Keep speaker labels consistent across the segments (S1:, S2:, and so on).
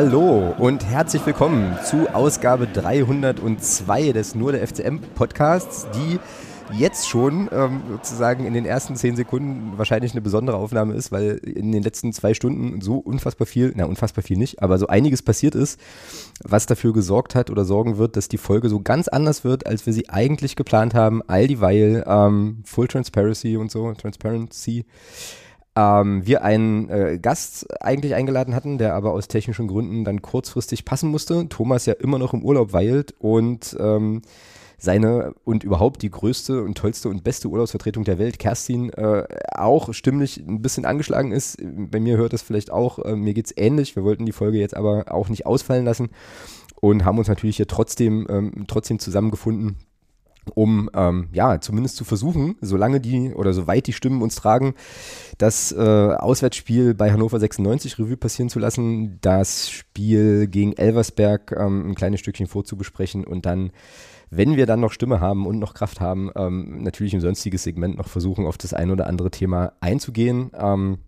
S1: Hallo und herzlich willkommen zu Ausgabe 302 des Nur der FCM Podcasts, die jetzt schon ähm, sozusagen in den ersten zehn Sekunden wahrscheinlich eine besondere Aufnahme ist, weil in den letzten zwei Stunden so unfassbar viel, na unfassbar viel nicht, aber so einiges passiert ist, was dafür gesorgt hat oder sorgen wird, dass die Folge so ganz anders wird, als wir sie eigentlich geplant haben, all dieweil ähm, Full Transparency und so, Transparency ähm, wir einen äh, Gast eigentlich eingeladen hatten, der aber aus technischen Gründen dann kurzfristig passen musste. Thomas ja immer noch im Urlaub weilt und ähm, seine und überhaupt die größte und tollste und beste Urlaubsvertretung der Welt, Kerstin, äh, auch stimmlich ein bisschen angeschlagen ist. Bei mir hört das vielleicht auch, äh, mir geht's ähnlich. Wir wollten die Folge jetzt aber auch nicht ausfallen lassen und haben uns natürlich hier trotzdem, ähm, trotzdem zusammengefunden, um ähm, ja zumindest zu versuchen, solange die oder soweit die Stimmen uns tragen, das äh, Auswärtsspiel bei Hannover 96 Revue passieren zu lassen, das Spiel gegen Elversberg ähm, ein kleines Stückchen vorzubesprechen und dann wenn wir dann noch Stimme haben und noch Kraft haben, ähm, natürlich im sonstiges Segment noch versuchen, auf das ein oder andere Thema einzugehen. Ähm,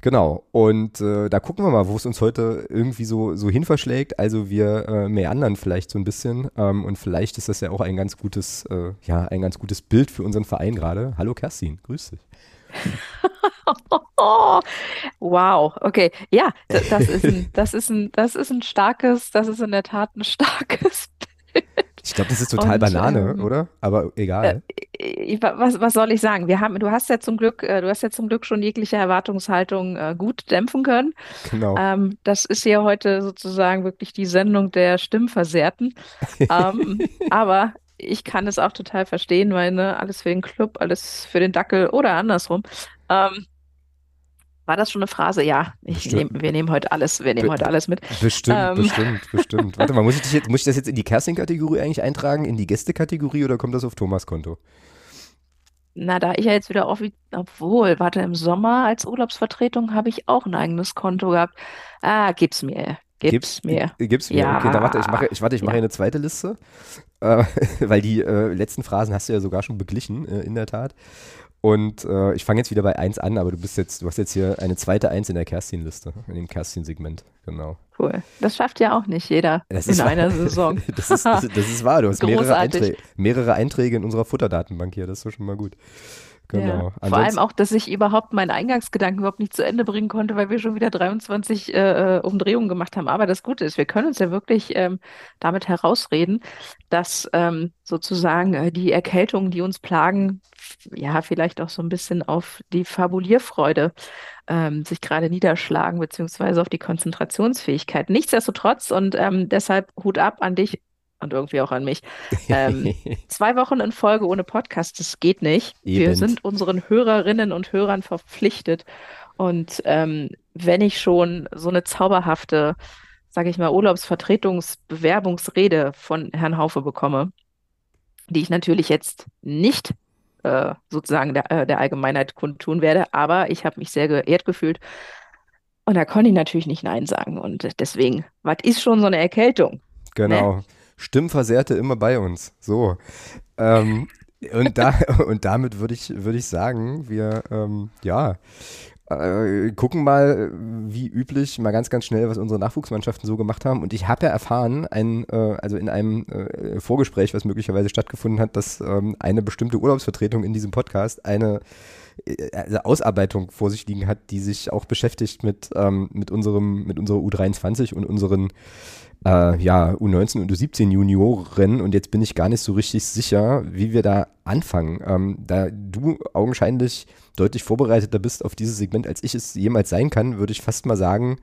S1: genau. Und äh, da gucken wir mal, wo es uns heute irgendwie so, so hin verschlägt. Also wir äh, meandern vielleicht so ein bisschen. Ähm, und vielleicht ist das ja auch ein ganz gutes, äh, ja, ein ganz gutes Bild für unseren Verein gerade. Hallo Kerstin, grüß dich.
S2: wow, okay. Ja, das ist, ein, das, ist ein, das ist ein starkes, das ist in der Tat ein starkes
S1: ich glaube, das ist total und, Banane, ähm, oder? Aber egal.
S2: Äh, was, was soll ich sagen? Wir haben, du hast ja zum Glück, äh, du hast ja zum Glück schon jegliche Erwartungshaltung äh, gut dämpfen können. Genau. Ähm, das ist ja heute sozusagen wirklich die Sendung der Stimmversehrten. ähm, aber ich kann es auch total verstehen, weil ne, alles für den Club, alles für den Dackel oder andersrum. Ähm, war das schon eine Phrase? Ja, nehm, wir nehmen heute alles, wir nehmen Be heute alles mit.
S1: Bestimmt, ähm. bestimmt, bestimmt. Warte mal, muss ich, jetzt, muss ich das jetzt in die Kerstin-Kategorie eigentlich eintragen, in die Gäste-Kategorie oder kommt das auf Thomas Konto?
S2: Na, da ich ja jetzt wieder auf, obwohl, warte, im Sommer als Urlaubsvertretung habe ich auch ein eigenes Konto gehabt. Ah, gib's mir. Gib's, gib's mir.
S1: Gib's mir. Ja. Okay, dann warte, ich mache, ich, warte, ich mache ja. eine zweite Liste, äh, weil die äh, letzten Phrasen hast du ja sogar schon beglichen, äh, in der Tat. Und äh, ich fange jetzt wieder bei 1 an, aber du bist jetzt, du hast jetzt hier eine zweite 1 in der Kerstin-Liste, in dem Kerstin-Segment, genau.
S2: Cool. Das schafft ja auch nicht jeder das in einer Saison.
S1: das, ist, das, das, ist wahr, du hast mehrere Einträge, mehrere Einträge in unserer Futterdatenbank hier, das ist schon mal gut.
S2: Genau. Ja, vor allem auch, dass ich überhaupt meinen Eingangsgedanken überhaupt nicht zu Ende bringen konnte, weil wir schon wieder 23 äh, äh, Umdrehungen gemacht haben. Aber das Gute ist, wir können uns ja wirklich ähm, damit herausreden, dass ähm, sozusagen äh, die Erkältungen, die uns plagen, ja, vielleicht auch so ein bisschen auf die Fabulierfreude ähm, sich gerade niederschlagen, beziehungsweise auf die Konzentrationsfähigkeit. Nichtsdestotrotz und ähm, deshalb Hut ab an dich, und irgendwie auch an mich. Ähm, zwei Wochen in Folge ohne Podcast, das geht nicht. Eben. Wir sind unseren Hörerinnen und Hörern verpflichtet. Und ähm, wenn ich schon so eine zauberhafte, sage ich mal, Urlaubsvertretungsbewerbungsrede von Herrn Haufe bekomme, die ich natürlich jetzt nicht äh, sozusagen der, äh, der Allgemeinheit kundtun werde, aber ich habe mich sehr geehrt gefühlt. Und da konnte ich natürlich nicht Nein sagen. Und deswegen, was ist schon so eine Erkältung?
S1: Genau. Ne? Stimmversehrte immer bei uns. So. Ähm, und, da, und damit würde ich, würd ich sagen, wir, ähm, ja, äh, gucken mal, wie üblich, mal ganz, ganz schnell, was unsere Nachwuchsmannschaften so gemacht haben. Und ich habe ja erfahren, ein, äh, also in einem äh, Vorgespräch, was möglicherweise stattgefunden hat, dass ähm, eine bestimmte Urlaubsvertretung in diesem Podcast eine äh, also Ausarbeitung vor sich liegen hat, die sich auch beschäftigt mit, ähm, mit unserem, mit unserer U23 und unseren äh, ja, U19 und U17 Junioren und jetzt bin ich gar nicht so richtig sicher, wie wir da anfangen. Ähm, da du augenscheinlich deutlich vorbereiteter bist auf dieses Segment, als ich es jemals sein kann, würde ich fast mal sagen,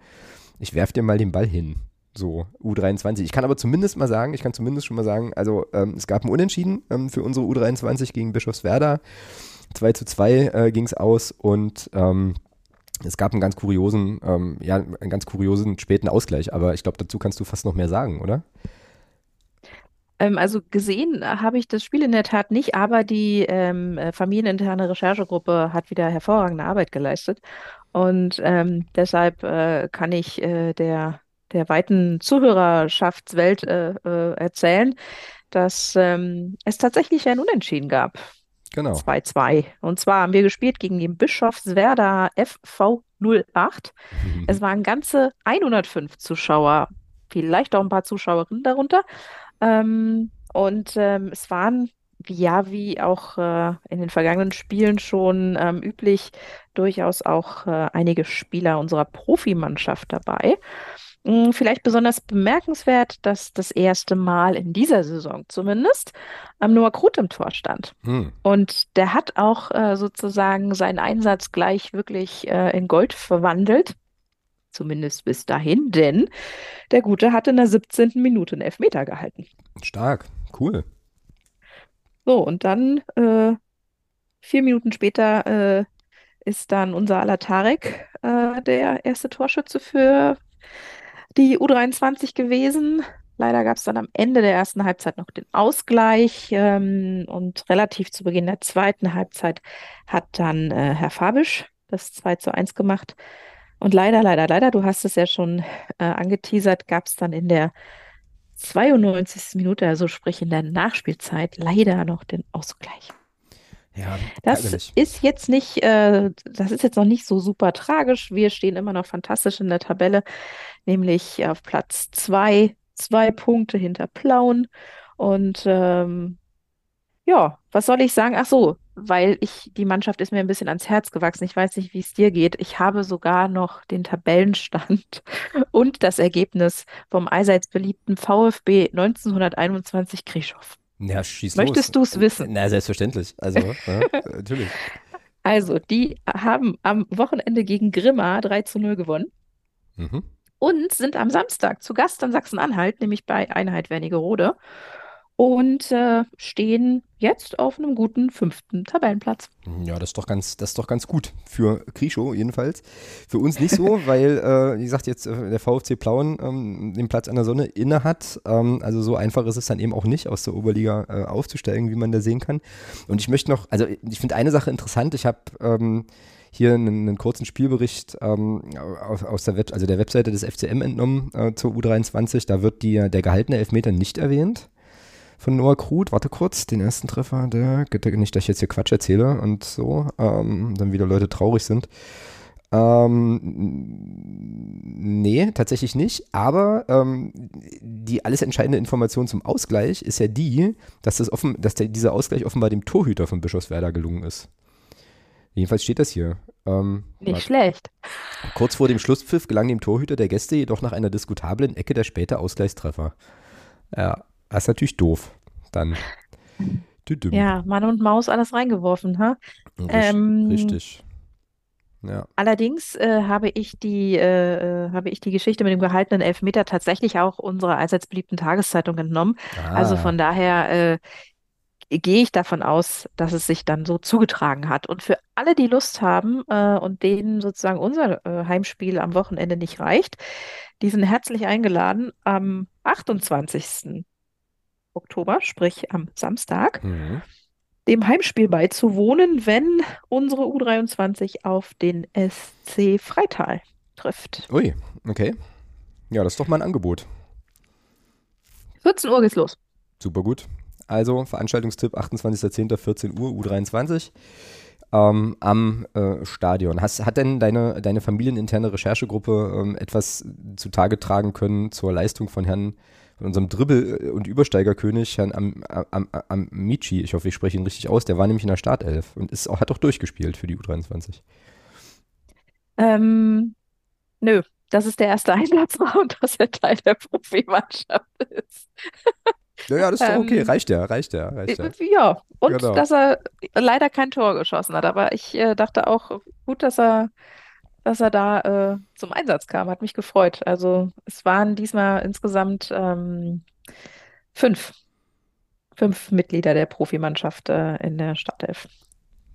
S1: ich werfe dir mal den Ball hin. So, U23. Ich kann aber zumindest mal sagen, ich kann zumindest schon mal sagen, also ähm, es gab ein Unentschieden ähm, für unsere U23 gegen Bischofswerda. 2 zu 2 äh, ging es aus und ähm, es gab einen ganz kuriosen, ähm, ja, einen ganz kuriosen späten Ausgleich, aber ich glaube, dazu kannst du fast noch mehr sagen, oder?
S2: Ähm, also gesehen habe ich das Spiel in der Tat nicht, aber die ähm, äh, familieninterne Recherchegruppe hat wieder hervorragende Arbeit geleistet. Und ähm, deshalb äh, kann ich äh, der, der weiten Zuhörerschaftswelt äh, äh, erzählen, dass ähm, es tatsächlich ein Unentschieden gab. Genau. 2-2. Und zwar haben wir gespielt gegen den Bischofswerda FV 08. Es waren ganze 105 Zuschauer, vielleicht auch ein paar Zuschauerinnen darunter. Ähm, und ähm, es waren, ja, wie auch äh, in den vergangenen Spielen schon ähm, üblich, durchaus auch äh, einige Spieler unserer Profimannschaft dabei. Hm, vielleicht besonders bemerkenswert, dass das erste Mal in dieser Saison zumindest ähm, Noah Krut im Tor stand. Hm. Und der hat auch äh, sozusagen seinen Einsatz gleich wirklich äh, in Gold verwandelt. Zumindest bis dahin, denn der Gute hatte in der 17. Minute einen Elfmeter gehalten.
S1: Stark, cool.
S2: So, und dann äh, vier Minuten später äh, ist dann unser aller Tarek äh, der erste Torschütze für die U23 gewesen. Leider gab es dann am Ende der ersten Halbzeit noch den Ausgleich ähm, und relativ zu Beginn der zweiten Halbzeit hat dann äh, Herr Fabisch das 2 zu 1 gemacht. Und leider, leider, leider, du hast es ja schon äh, angeteasert, gab es dann in der 92. Minute, also sprich in der Nachspielzeit, leider noch den Ausgleich. Ja, das ist jetzt nicht, äh, das ist jetzt noch nicht so super tragisch. Wir stehen immer noch fantastisch in der Tabelle, nämlich auf Platz zwei, zwei Punkte hinter Plauen. Und ähm, ja, was soll ich sagen? Ach so, weil ich, die Mannschaft ist mir ein bisschen ans Herz gewachsen. Ich weiß nicht, wie es dir geht. Ich habe sogar noch den Tabellenstand und das Ergebnis vom allseits beliebten VfB 1921 Krischow.
S1: Ja, schieß
S2: Möchtest du es wissen?
S1: Na, selbstverständlich. Also, ja, natürlich.
S2: Also, die haben am Wochenende gegen Grimma 3 zu 0 gewonnen. Mhm. Und sind am Samstag zu Gast an Sachsen-Anhalt, nämlich bei Einheit Wernigerode und äh, stehen jetzt auf einem guten fünften Tabellenplatz.
S1: Ja, das ist doch ganz, das ist doch ganz gut für Krischow jedenfalls. Für uns nicht so, weil, äh, wie gesagt, jetzt äh, der VfC Plauen ähm, den Platz an der Sonne inne hat. Ähm, also so einfach ist es dann eben auch nicht, aus der Oberliga äh, aufzusteigen, wie man da sehen kann. Und ich möchte noch, also ich finde eine Sache interessant. Ich habe ähm, hier einen, einen, kurzen Spielbericht ähm, aus, aus, der Web, also der Webseite des FCM entnommen äh, zur U23. Da wird die, der gehaltene Elfmeter nicht erwähnt von Noah Krut. Warte kurz, den ersten Treffer, der, nicht, dass ich jetzt hier Quatsch erzähle und so, ähm, dann wieder Leute traurig sind. Ähm, nee, tatsächlich nicht. Aber ähm, die alles entscheidende Information zum Ausgleich ist ja die, dass, das offen, dass der, dieser Ausgleich offenbar dem Torhüter von Bischofswerda gelungen ist. Jedenfalls steht das hier.
S2: Ähm, nicht mal, schlecht.
S1: Kurz vor dem Schlusspfiff gelang dem Torhüter der Gäste jedoch nach einer diskutablen Ecke der späte Ausgleichstreffer. Ja, das ist natürlich doof. Dann.
S2: Ja, Mann und Maus alles reingeworfen, ha?
S1: Richtig. Ähm, richtig. Ja.
S2: Allerdings äh, habe ich die äh, äh, habe ich die Geschichte mit dem gehaltenen Elfmeter tatsächlich auch unserer allseits beliebten Tageszeitung entnommen. Ah. Also von daher äh, gehe ich davon aus, dass es sich dann so zugetragen hat. Und für alle, die Lust haben äh, und denen sozusagen unser äh, Heimspiel am Wochenende nicht reicht, die sind herzlich eingeladen am 28. Oktober, sprich am Samstag, mhm. dem Heimspiel beizuwohnen, wenn unsere U23 auf den SC Freital trifft.
S1: Ui, okay. Ja, das ist doch mal ein Angebot.
S2: 14 Uhr geht's los.
S1: Super gut. Also Veranstaltungstipp 28.10. 14 Uhr U23 ähm, am äh, Stadion. Hast, hat denn deine, deine familieninterne Recherchegruppe ähm, etwas zutage tragen können zur Leistung von Herrn von unserem Dribbel- und Übersteigerkönig, Herrn Am, Am, Am, Amici, ich hoffe, ich spreche ihn richtig aus, der war nämlich in der Startelf und ist, hat auch durchgespielt für die U23.
S2: Ähm, nö, das ist der erste Einsatzraum, dass er Teil der Profimannschaft ist.
S1: Ja, ja, das ist doch okay. Ähm, reicht ja, reicht ja, reicht ja.
S2: Ja, und genau. dass er leider kein Tor geschossen hat. Aber ich äh, dachte auch, gut, dass er dass er da äh, zum Einsatz kam. Hat mich gefreut. Also es waren diesmal insgesamt ähm, fünf, fünf Mitglieder der Profimannschaft äh, in der Startelf.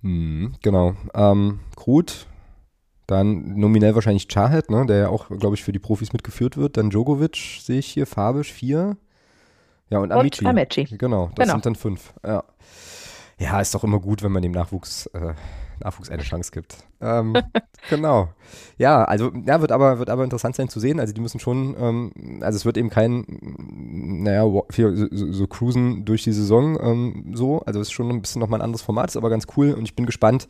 S1: Hm, genau. Ähm, Krut, dann nominell wahrscheinlich Chahed, ne, der ja auch, glaube ich, für die Profis mitgeführt wird. Dann Djokovic sehe ich hier, Fabisch vier. Ja, und Amici.
S2: Und Amici.
S1: Genau, das genau. sind dann fünf. Ja. Ja, ist doch immer gut, wenn man dem Nachwuchs, äh, Nachwuchs eine Chance gibt. Ähm, genau. Ja, also ja, wird aber, wird aber interessant sein zu sehen. Also die müssen schon, ähm, also es wird eben kein, naja, so, so cruisen durch die Saison ähm, so. Also es ist schon ein bisschen nochmal ein anderes Format, ist aber ganz cool und ich bin gespannt,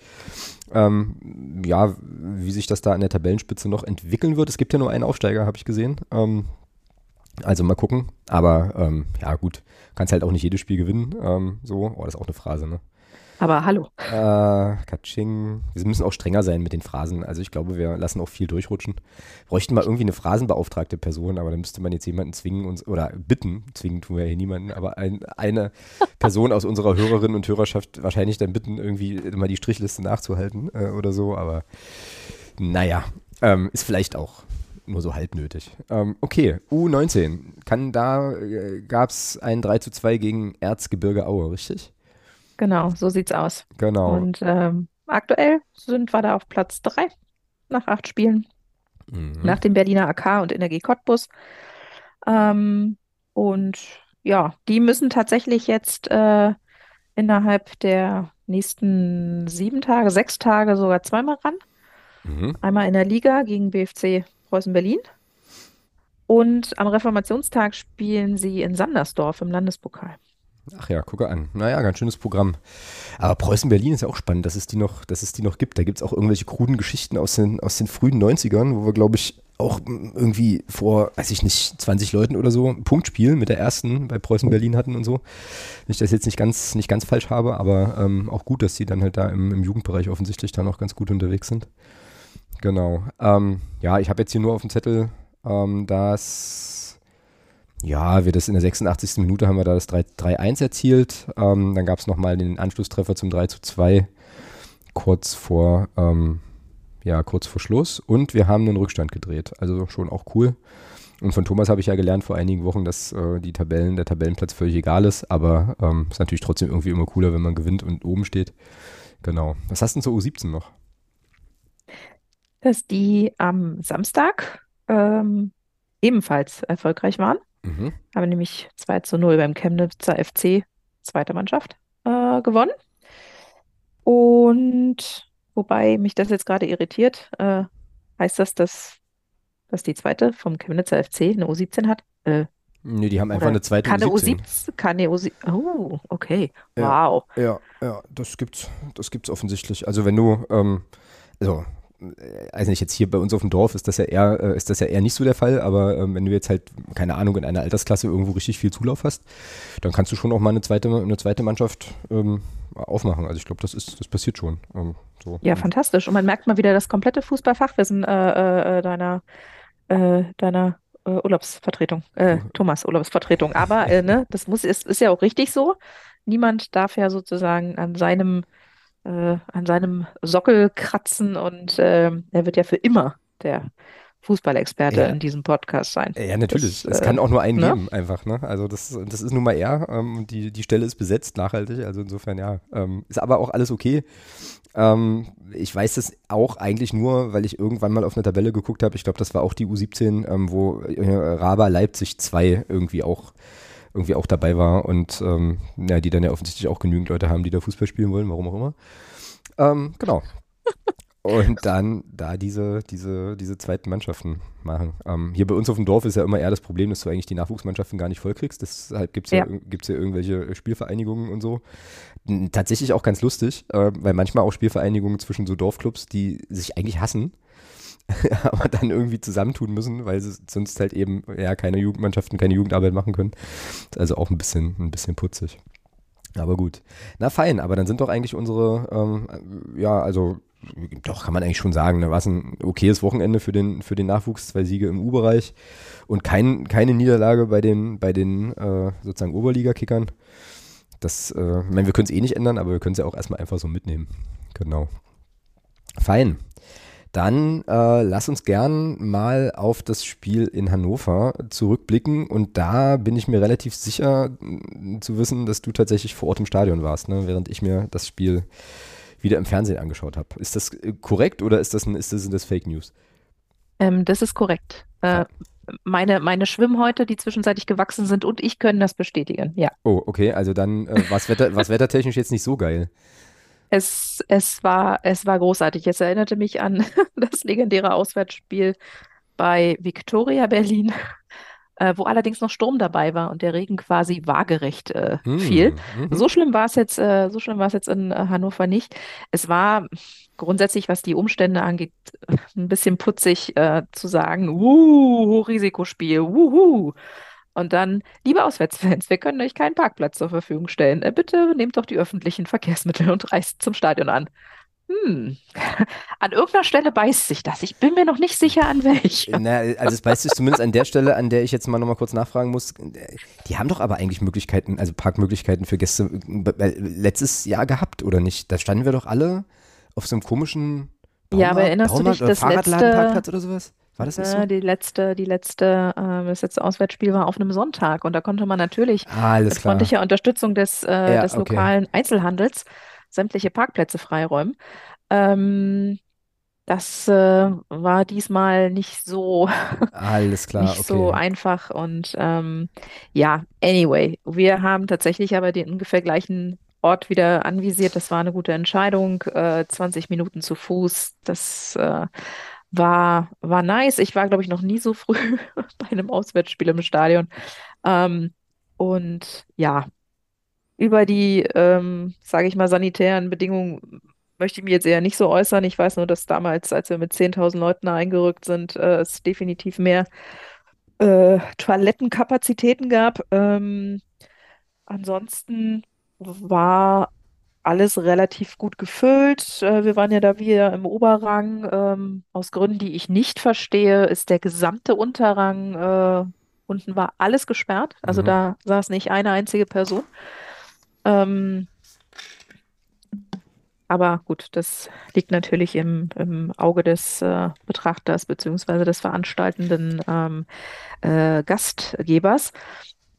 S1: ähm, ja, wie sich das da an der Tabellenspitze noch entwickeln wird. Es gibt ja nur einen Aufsteiger, habe ich gesehen. Ähm, also mal gucken. Aber ähm, ja, gut, kannst halt auch nicht jedes Spiel gewinnen. Ähm, so, oh, das ist auch eine Phrase, ne?
S2: Aber hallo.
S1: Äh, Katsching. Wir müssen auch strenger sein mit den Phrasen. Also ich glaube, wir lassen auch viel durchrutschen. Bräuchten mal irgendwie eine phrasenbeauftragte Person, aber dann müsste man jetzt jemanden zwingen uns oder bitten, zwingen tun wir hier niemanden, aber ein, eine Person aus unserer Hörerinnen und Hörerschaft wahrscheinlich dann bitten, irgendwie mal die Strichliste nachzuhalten äh, oder so. Aber naja, ähm, ist vielleicht auch nur so halb nötig. Ähm, okay, U19. Kann da äh, gab es ein 3 zu 2 gegen Erzgebirge Aue, richtig?
S2: Genau, so sieht's aus.
S1: Genau.
S2: Und ähm, aktuell sind wir da auf Platz 3 nach acht Spielen. Mhm. Nach dem Berliner AK und Energie Cottbus. Ähm, und ja, die müssen tatsächlich jetzt äh, innerhalb der nächsten sieben Tage, sechs Tage sogar zweimal ran. Mhm. Einmal in der Liga gegen BFC Preußen Berlin. Und am Reformationstag spielen sie in Sandersdorf im Landespokal.
S1: Ach ja, gucke an. Naja, ganz schönes Programm. Aber Preußen-Berlin ist ja auch spannend, dass es die noch, dass es die noch gibt. Da gibt es auch irgendwelche kruden Geschichten aus den, aus den frühen 90ern, wo wir, glaube ich, auch irgendwie vor, weiß ich nicht, 20 Leuten oder so ein Punktspiel mit der ersten bei Preußen-Berlin hatten und so. Dass ich jetzt nicht ganz, nicht ganz falsch habe, aber ähm, auch gut, dass die dann halt da im, im Jugendbereich offensichtlich da noch ganz gut unterwegs sind. Genau. Ähm, ja, ich habe jetzt hier nur auf dem Zettel, ähm, dass ja, wir das in der 86. Minute haben wir da das 3-1 erzielt. Ähm, dann gab es nochmal den Anschlusstreffer zum 3 2 kurz vor, ähm, ja, kurz vor Schluss. Und wir haben einen Rückstand gedreht. Also schon auch cool. Und von Thomas habe ich ja gelernt vor einigen Wochen, dass äh, die Tabellen, der Tabellenplatz völlig egal ist, aber ähm, ist natürlich trotzdem irgendwie immer cooler, wenn man gewinnt und oben steht. Genau. Was hast du denn zur U17 noch?
S2: Dass die am Samstag ähm, ebenfalls erfolgreich waren. Mhm. Haben nämlich 2 zu 0 beim Chemnitzer FC, zweite Mannschaft, äh, gewonnen. Und wobei mich das jetzt gerade irritiert, äh, heißt das, dass, dass die zweite vom Chemnitzer FC eine U17 hat? Äh,
S1: Nee, die haben einfach eine zweite
S2: kann U17. U17. Kann eine U17. Oh, okay.
S1: Ja,
S2: wow.
S1: Ja, ja, das gibt's, das gibt's offensichtlich. Also wenn du, ähm, also also nicht jetzt hier bei uns auf dem Dorf ist das ja eher, äh, ist das ja eher nicht so der Fall, aber ähm, wenn du jetzt halt, keine Ahnung, in einer Altersklasse irgendwo richtig viel Zulauf hast, dann kannst du schon auch mal eine zweite, eine zweite Mannschaft ähm, aufmachen. Also ich glaube, das ist, das passiert schon. Ähm,
S2: so. Ja, fantastisch. Und man merkt mal wieder das komplette Fußballfachwissen äh, äh, deiner, äh, deiner äh, Urlaubsvertretung, äh, Thomas Urlaubsvertretung. Aber ne, das muss, ist, ist ja auch richtig so. Niemand darf ja sozusagen an seinem äh, an seinem Sockel kratzen und äh, er wird ja für immer der Fußballexperte ja. in diesem Podcast sein.
S1: Ja, natürlich. Das, es kann auch nur einen ne? geben, einfach. Ne? Also das, das ist nun mal er. Ähm, die, die Stelle ist besetzt, nachhaltig. Also insofern, ja. Ähm, ist aber auch alles okay. Ähm, ich weiß das auch eigentlich nur, weil ich irgendwann mal auf eine Tabelle geguckt habe. Ich glaube, das war auch die U17, ähm, wo äh, Raba Leipzig 2 irgendwie auch irgendwie auch dabei war und ähm, ja, die dann ja offensichtlich auch genügend Leute haben, die da Fußball spielen wollen, warum auch immer. Ähm, genau. Und dann da diese, diese, diese zweiten Mannschaften machen. Ähm, hier bei uns auf dem Dorf ist ja immer eher das Problem, dass du eigentlich die Nachwuchsmannschaften gar nicht vollkriegst. Deshalb gibt es ja. ja, gibt's ja irgendwelche Spielvereinigungen und so. Tatsächlich auch ganz lustig, äh, weil manchmal auch Spielvereinigungen zwischen so Dorfclubs, die sich eigentlich hassen, aber dann irgendwie zusammentun müssen, weil sie sonst halt eben ja keine Jugendmannschaften, keine Jugendarbeit machen können. Also auch ein bisschen, ein bisschen putzig. Aber gut. Na fein, aber dann sind doch eigentlich unsere, ähm, ja, also doch kann man eigentlich schon sagen, da war es ein okayes Wochenende für den, für den Nachwuchs, zwei Siege im U-Bereich und kein, keine Niederlage bei den, bei den äh, sozusagen Oberliga-Kickern. Das, äh, ich meine, wir können es eh nicht ändern, aber wir können es ja auch erstmal einfach so mitnehmen. Genau. Fein. Dann äh, lass uns gern mal auf das Spiel in Hannover zurückblicken. Und da bin ich mir relativ sicher mm, zu wissen, dass du tatsächlich vor Ort im Stadion warst, ne? während ich mir das Spiel wieder im Fernsehen angeschaut habe. Ist das äh, korrekt oder ist das, ein, ist das, sind das Fake News?
S2: Ähm, das ist korrekt. Äh, meine, meine Schwimmhäute, die zwischenzeitlich gewachsen sind und ich können das bestätigen, ja.
S1: Oh, okay, also dann äh, war es Wetter, wettertechnisch jetzt nicht so geil.
S2: Es, es, war, es war großartig. Es erinnerte mich an das legendäre Auswärtsspiel bei Victoria Berlin, äh, wo allerdings noch Sturm dabei war und der Regen quasi waagerecht äh, hm, fiel. Mhm. So schlimm war es jetzt, äh, so schlimm war es jetzt in äh, Hannover nicht. Es war grundsätzlich, was die Umstände angeht, ein bisschen putzig äh, zu sagen, uh, Risikospiel, wuhu. Und dann, liebe Auswärtsfans, wir können euch keinen Parkplatz zur Verfügung stellen. Äh, bitte nehmt doch die öffentlichen Verkehrsmittel und reist zum Stadion an. Hm, an irgendeiner Stelle beißt sich das. Ich bin mir noch nicht sicher, an welcher.
S1: Na, also es beißt sich zumindest an der Stelle, an der ich jetzt mal nochmal kurz nachfragen muss. Die haben doch aber eigentlich Möglichkeiten, also Parkmöglichkeiten für Gäste äh, letztes Jahr gehabt, oder nicht? Da standen wir doch alle auf so einem komischen
S2: Baumarkt, Ja, aber erinnerst Baumarkt du dich, das letzte,
S1: oder sowas? War das
S2: nicht so? Die letzte, die letzte, äh, das letzte Auswärtsspiel war auf einem Sonntag und da konnte man natürlich
S1: ah, mit
S2: klar. freundlicher Unterstützung des, äh, ja, des okay. lokalen Einzelhandels sämtliche Parkplätze freiräumen. Ähm, das äh, war diesmal nicht so,
S1: Alles klar,
S2: nicht
S1: okay.
S2: so einfach. Und ähm, ja, anyway, wir haben tatsächlich aber den ungefähr gleichen Ort wieder anvisiert. Das war eine gute Entscheidung. Äh, 20 Minuten zu Fuß, das äh, war, war nice. Ich war, glaube ich, noch nie so früh bei einem Auswärtsspiel im Stadion. Ähm, und ja, über die, ähm, sage ich mal, sanitären Bedingungen möchte ich mich jetzt eher nicht so äußern. Ich weiß nur, dass damals, als wir mit 10.000 Leuten eingerückt sind, äh, es definitiv mehr äh, Toilettenkapazitäten gab. Ähm, ansonsten war alles relativ gut gefüllt. Äh, wir waren ja da wieder im Oberrang. Ähm, aus Gründen, die ich nicht verstehe, ist der gesamte Unterrang, äh, unten war alles gesperrt. Also mhm. da saß nicht eine einzige Person. Ähm, aber gut, das liegt natürlich im, im Auge des äh, Betrachters beziehungsweise des veranstaltenden ähm, äh, Gastgebers.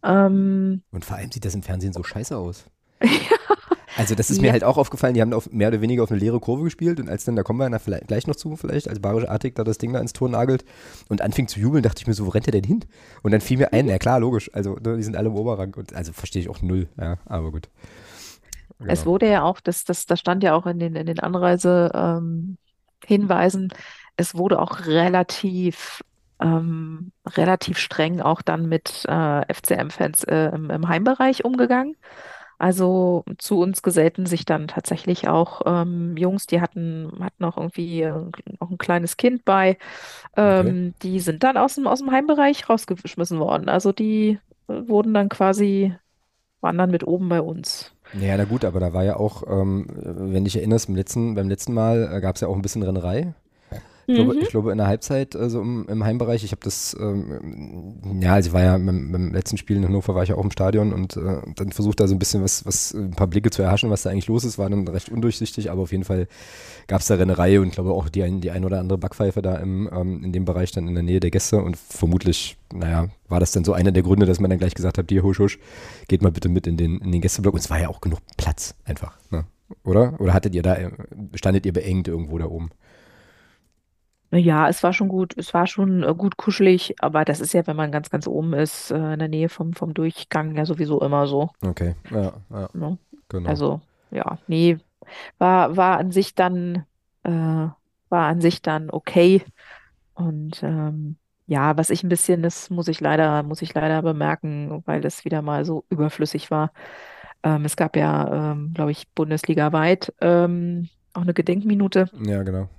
S2: Ähm,
S1: Und vor allem sieht das im Fernsehen so scheiße aus. ja. Also das ist mir halt auch aufgefallen, die haben auf, mehr oder weniger auf eine leere Kurve gespielt und als dann, da kommen wir vielleicht, gleich noch zu, vielleicht, als Barische Artig da das Ding da ins Tor nagelt und anfing zu jubeln, dachte ich mir so, wo rennt der denn hin? Und dann fiel mir ein, ja klar, logisch, also ne, die sind alle im Oberrang und also verstehe ich auch null, ja, aber gut.
S2: Genau. Es wurde ja auch, das, das, das stand ja auch in den, in den Anreisehinweisen, ähm, es wurde auch relativ, ähm, relativ streng auch dann mit äh, FCM-Fans äh, im, im, Heimbereich umgegangen. Also zu uns gesellten sich dann tatsächlich auch ähm, Jungs, die hatten, hatten auch irgendwie äh, auch ein kleines Kind bei. Ähm, okay. Die sind dann aus dem, aus dem Heimbereich rausgeschmissen worden. Also die äh, wurden dann quasi, waren dann mit oben bei uns.
S1: Ja, na gut, aber da war ja auch, ähm, wenn dich erinnerst, beim letzten, beim letzten Mal äh, gab es ja auch ein bisschen Rennerei. Ich, glaube, ich mhm. glaube, in der Halbzeit, also im, im Heimbereich, ich habe das, ähm, ja, also ich war ja beim, beim, letzten Spiel in Hannover, war ich ja auch im Stadion und äh, dann versucht da so ein bisschen was, was, ein paar Blicke zu erhaschen, was da eigentlich los ist, war dann recht undurchsichtig, aber auf jeden Fall gab es da Rennerei und ich glaube auch die ein, die ein oder andere Backpfeife da im, ähm, in dem Bereich dann in der Nähe der Gäste und vermutlich, naja, war das dann so einer der Gründe, dass man dann gleich gesagt hat, hier, husch, husch, geht mal bitte mit in den, in den Gästeblock und es war ja auch genug Platz einfach, ne? oder? Oder hattet ihr da, äh, standet ihr beengt irgendwo da oben?
S2: Ja, es war schon gut, es war schon äh, gut kuschelig, aber das ist ja, wenn man ganz, ganz oben ist, äh, in der Nähe vom, vom Durchgang ja sowieso immer so.
S1: Okay, ja, ja.
S2: Ne? Genau. Also, ja, nee, war, war an sich dann, äh, war an sich dann okay. Und ähm, ja, was ich ein bisschen, das muss ich leider, muss ich leider bemerken, weil das wieder mal so überflüssig war. Ähm, es gab ja, ähm, glaube ich, bundesligaweit ähm, auch eine Gedenkminute.
S1: Ja, genau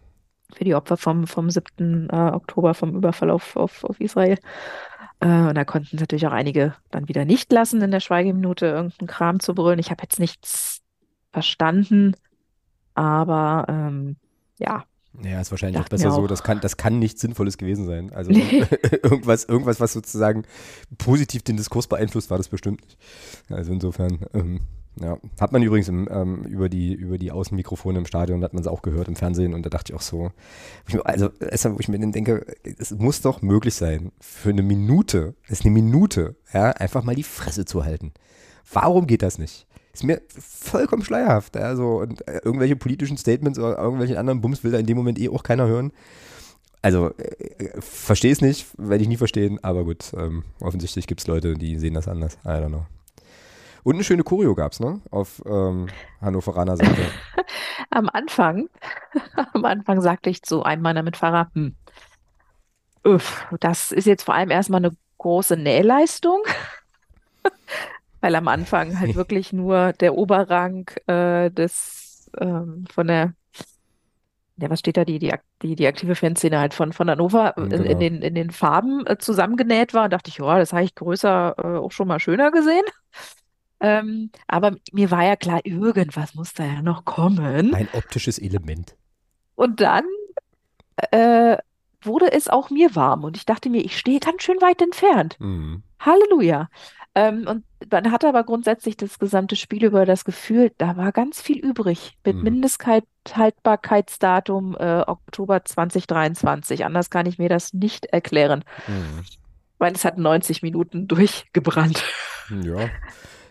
S2: für die Opfer vom, vom 7. Äh, Oktober, vom Überfall auf, auf, auf Israel. Äh, und da konnten es natürlich auch einige dann wieder nicht lassen, in der Schweigeminute irgendeinen Kram zu brüllen. Ich habe jetzt nichts verstanden, aber ähm, ja.
S1: Ja, ist wahrscheinlich auch besser so. Das kann, das kann nichts Sinnvolles gewesen sein. Also nee. irgendwas, irgendwas, was sozusagen positiv den Diskurs beeinflusst, war das bestimmt nicht. Also insofern, ähm, ja, hat man übrigens im, ähm, über, die, über die Außenmikrofone im Stadion, hat man es auch gehört im Fernsehen und da dachte ich auch so, also wo ich mir dann denke, es muss doch möglich sein, für eine Minute, es ist eine Minute, ja, einfach mal die Fresse zu halten. Warum geht das nicht? Ist mir vollkommen schleierhaft. Also, und äh, irgendwelche politischen Statements oder irgendwelchen anderen Bums will da in dem Moment eh auch keiner hören. also äh, verstehe es nicht, werde ich nie verstehen, aber gut, ähm, offensichtlich gibt es Leute, die sehen das anders. I don't know. Und eine schöne Choreo gab es, ne? Auf ähm, Hannoveraner Seite.
S2: am Anfang, am Anfang sagte ich zu einem meiner Mitfahrer, hm, uff, das ist jetzt vor allem erstmal eine große Nähleistung. Weil am Anfang halt wirklich nur der Oberrang äh, des ähm, von der ja, was steht da, die, die, die, die aktive Fanszene halt von, von Hannover äh, genau. in, den, in den Farben äh, zusammengenäht war und dachte ich, ja, das habe ich größer äh, auch schon mal schöner gesehen. Ähm, aber mir war ja klar, irgendwas muss da ja noch kommen.
S1: Ein optisches Element.
S2: Und dann äh, wurde es auch mir warm und ich dachte mir, ich stehe ganz schön weit entfernt. Mhm. Halleluja. Ähm, und man hatte aber grundsätzlich das gesamte Spiel über das Gefühl, da war ganz viel übrig mit mhm. Mindesthaltbarkeitsdatum äh, Oktober 2023. Anders kann ich mir das nicht erklären, mhm. weil es hat 90 Minuten durchgebrannt.
S1: Ja.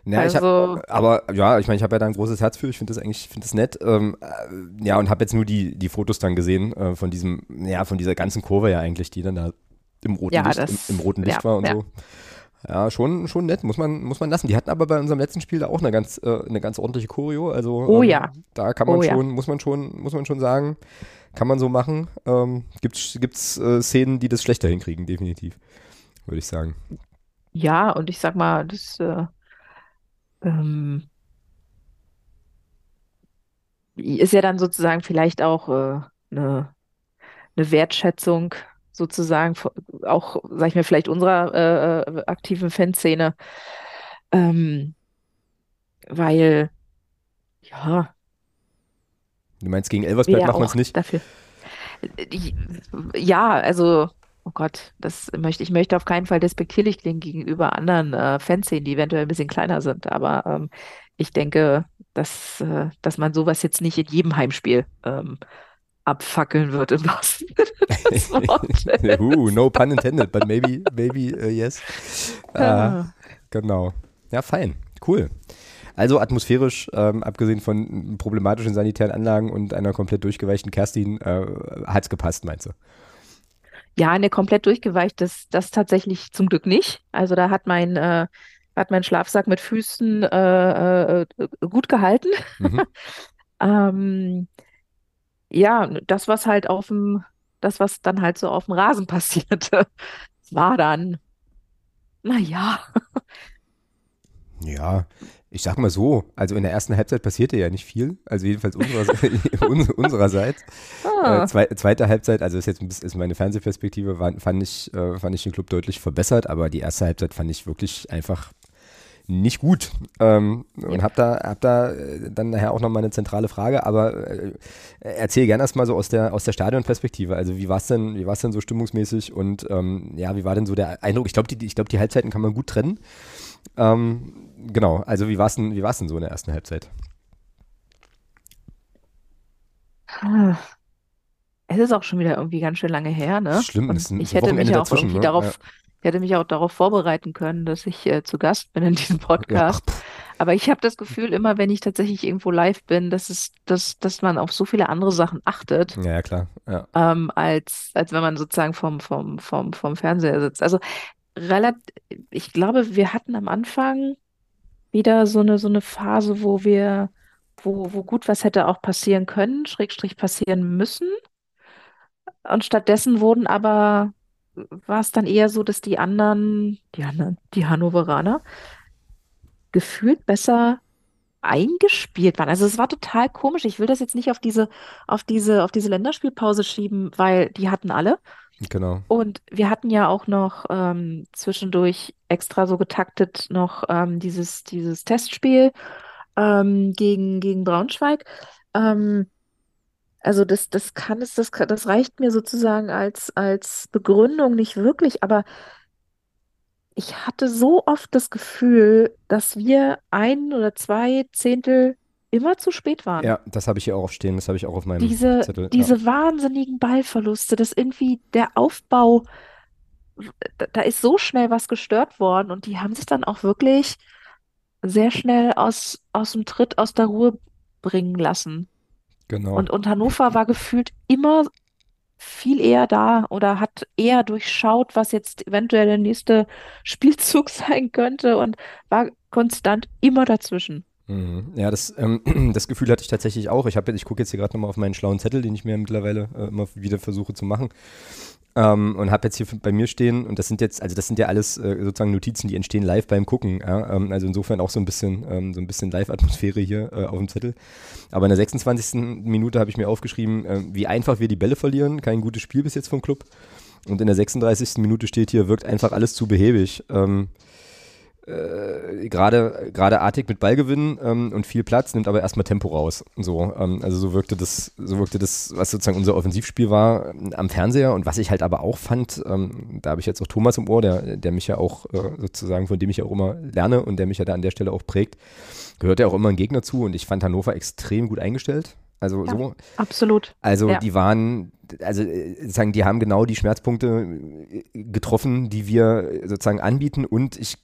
S1: Ja, also, hab, aber ja, ich meine, ich habe ja da ein großes Herz für. Ich finde das eigentlich, finde das nett. Ähm, äh, ja, und habe jetzt nur die, die Fotos dann gesehen äh, von diesem, ja, von dieser ganzen Kurve ja eigentlich, die dann da im roten ja, Licht, das, im, im, roten Licht ja, war und ja. so. Ja, schon, schon nett, muss man, muss man lassen. Die hatten aber bei unserem letzten Spiel da auch eine ganz, äh, eine ganz ordentliche Choreo. Also
S2: oh, ähm, ja.
S1: da kann man oh, schon, muss man schon, muss man schon sagen, kann man so machen. Ähm, gibt's, gibt's äh, Szenen, die das schlechter hinkriegen, definitiv, würde ich sagen.
S2: Ja, und ich sag mal, das äh, ähm, ist ja dann sozusagen vielleicht auch äh, eine, eine Wertschätzung sozusagen auch, sag ich mal, vielleicht unserer äh, äh, aktiven Fanszene, ähm, weil ja.
S1: Du meinst, gegen Elversberg macht man es nicht?
S2: Dafür. Ja, also, oh Gott, das möchte ich möchte auf keinen Fall despektierlich klingen gegenüber anderen äh, Fanszenen, die eventuell ein bisschen kleiner sind, aber ähm, ich denke, dass, äh, dass man sowas jetzt nicht in jedem Heimspiel ähm, abfackeln wird im wahrsten Sinne
S1: uh, no pun intended, but maybe, maybe uh, yes. Uh, genau. Ja, fein. Cool. Also atmosphärisch, ähm, abgesehen von problematischen sanitären Anlagen und einer komplett durchgeweichten Kerstin, äh, hat es gepasst, meinst du?
S2: Ja, eine komplett durchgeweicht, das, das tatsächlich zum Glück nicht. Also da hat mein, äh, hat mein Schlafsack mit Füßen äh, äh, gut gehalten. Mhm. ähm, ja, das, was halt auf dem, das, was dann halt so auf dem Rasen passierte, war dann, naja.
S1: Ja, ich sag mal so, also in der ersten Halbzeit passierte ja nicht viel, also jedenfalls unserer, unsererseits. Ah. Äh, zwei, zweite Halbzeit, also ist jetzt ist meine Fernsehperspektive, war, fand, ich, äh, fand ich den Club deutlich verbessert, aber die erste Halbzeit fand ich wirklich einfach nicht gut. Ähm, ja. Und habe da, hab da äh, dann nachher auch nochmal eine zentrale Frage, aber äh, erzähl gerne erstmal so aus der, aus der Stadionperspektive. Also wie war es denn, wie war's denn so stimmungsmäßig und ähm, ja, wie war denn so der Eindruck? Ich glaube, die, glaub, die Halbzeiten kann man gut trennen. Ähm, genau, also wie war es denn, denn so in der ersten Halbzeit?
S2: Es ist auch schon wieder irgendwie ganz schön lange her, ne?
S1: Schlimm, ist ein
S2: ich hätte mich auch irgendwie ne? darauf, ja. Ich hätte mich auch darauf vorbereiten können, dass ich äh, zu Gast bin in diesem Podcast. Ja. Aber ich habe das Gefühl, immer wenn ich tatsächlich irgendwo live bin, dass es, dass, dass man auf so viele andere Sachen achtet.
S1: Ja, ja klar.
S2: Ähm, als, als wenn man sozusagen vom, vom, vom, vom Fernseher sitzt. Also relativ, ich glaube, wir hatten am Anfang wieder so eine, so eine Phase, wo wir, wo, wo gut was hätte auch passieren können, Schrägstrich passieren müssen. Und stattdessen wurden aber war es dann eher so, dass die anderen, die anderen, die Hannoveraner, gefühlt besser eingespielt waren. Also es war total komisch. Ich will das jetzt nicht auf diese, auf diese, auf diese Länderspielpause schieben, weil die hatten alle.
S1: Genau.
S2: Und wir hatten ja auch noch ähm, zwischendurch extra so getaktet noch ähm, dieses, dieses Testspiel ähm, gegen, gegen Braunschweig. Ähm, also das, das kann es, das, das reicht mir sozusagen als, als Begründung nicht wirklich, aber ich hatte so oft das Gefühl, dass wir ein oder zwei Zehntel immer zu spät waren.
S1: Ja, das habe ich hier auch stehen, das habe ich auch auf meinem
S2: diese,
S1: Zettel.
S2: Diese ja. wahnsinnigen Ballverluste, dass irgendwie der Aufbau, da, da ist so schnell was gestört worden und die haben sich dann auch wirklich sehr schnell aus, aus dem Tritt, aus der Ruhe bringen lassen.
S1: Genau.
S2: Und, und Hannover war gefühlt immer viel eher da oder hat eher durchschaut, was jetzt eventuell der nächste Spielzug sein könnte und war konstant immer dazwischen.
S1: Mhm. Ja, das, ähm, das Gefühl hatte ich tatsächlich auch. Ich, ich gucke jetzt hier gerade nochmal auf meinen schlauen Zettel, den ich mir mittlerweile äh, immer wieder versuche zu machen. Ähm, und habe jetzt hier bei mir stehen, und das sind jetzt, also das sind ja alles äh, sozusagen Notizen, die entstehen live beim Gucken. Ja? Ähm, also insofern auch so ein bisschen, ähm, so ein bisschen Live-Atmosphäre hier äh, auf dem Zettel. Aber in der 26. Minute habe ich mir aufgeschrieben, äh, wie einfach wir die Bälle verlieren. Kein gutes Spiel bis jetzt vom Club. Und in der 36. Minute steht hier, wirkt einfach alles zu behäbig. Ähm, äh, gerade gerade artig mit Ballgewinn ähm, und viel Platz, nimmt aber erstmal Tempo raus. So, ähm, also so wirkte das, so wirkte das, was sozusagen unser Offensivspiel war ähm, am Fernseher und was ich halt aber auch fand, ähm, da habe ich jetzt auch Thomas im Ohr, der, der mich ja auch äh, sozusagen, von dem ich auch immer lerne und der mich ja da an der Stelle auch prägt, gehört ja auch immer ein Gegner zu und ich fand Hannover extrem gut eingestellt. Also
S2: ja,
S1: so.
S2: Absolut.
S1: Also ja. die waren, also äh, sagen, die haben genau die Schmerzpunkte äh, getroffen, die wir sozusagen anbieten und ich,